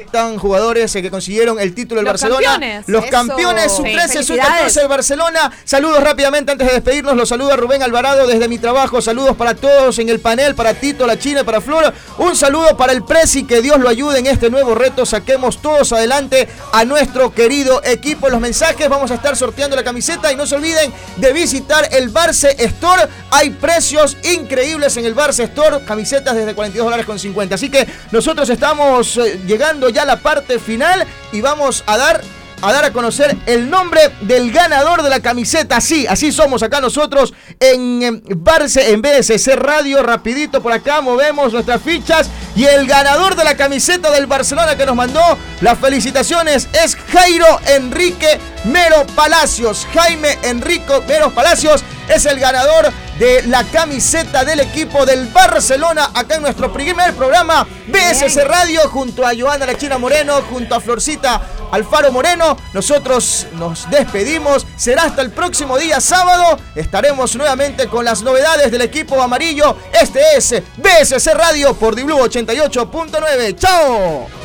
Están jugadores eh, que consiguieron el título del Los Barcelona. campeones. Los Eso. campeones Sí, 13, sub felicidades. 14 del Barcelona. Saludos rápidamente antes de despedirnos. Los saluda Rubén Alvarado desde mi trabajo. Saludos para todos en el panel, para Tito, la China, para Flor. Un saludo para el Presi, que Dios lo ayude en este nuevo reto. Saquemos todos adelante a nuestro querido equipo. Los mensajes, vamos a estar sorteando la camiseta y no se olviden de visitar el Barce Store. Hay precios increíbles en el Barce Store, camisetas desde 42 dólares con 50. Así que nosotros estamos eh, llegando ya la parte final y vamos a dar a dar a conocer el nombre del ganador de la camiseta. Así, así somos acá nosotros en em, Barce, en BSC Radio. Rapidito por acá movemos nuestras fichas. Y el ganador de la camiseta del Barcelona que nos mandó las felicitaciones es Jairo Enrique Mero Palacios. Jaime Enrico Mero Palacios es el ganador de la camiseta del equipo del Barcelona acá en nuestro primer programa BSC Radio junto a Joana La China Moreno, junto a Florcita Alfaro Moreno. Nosotros nos despedimos. Será hasta el próximo día sábado. Estaremos nuevamente con las novedades del equipo amarillo. Este es BSC Radio por Diblu 88.9. ¡Chao!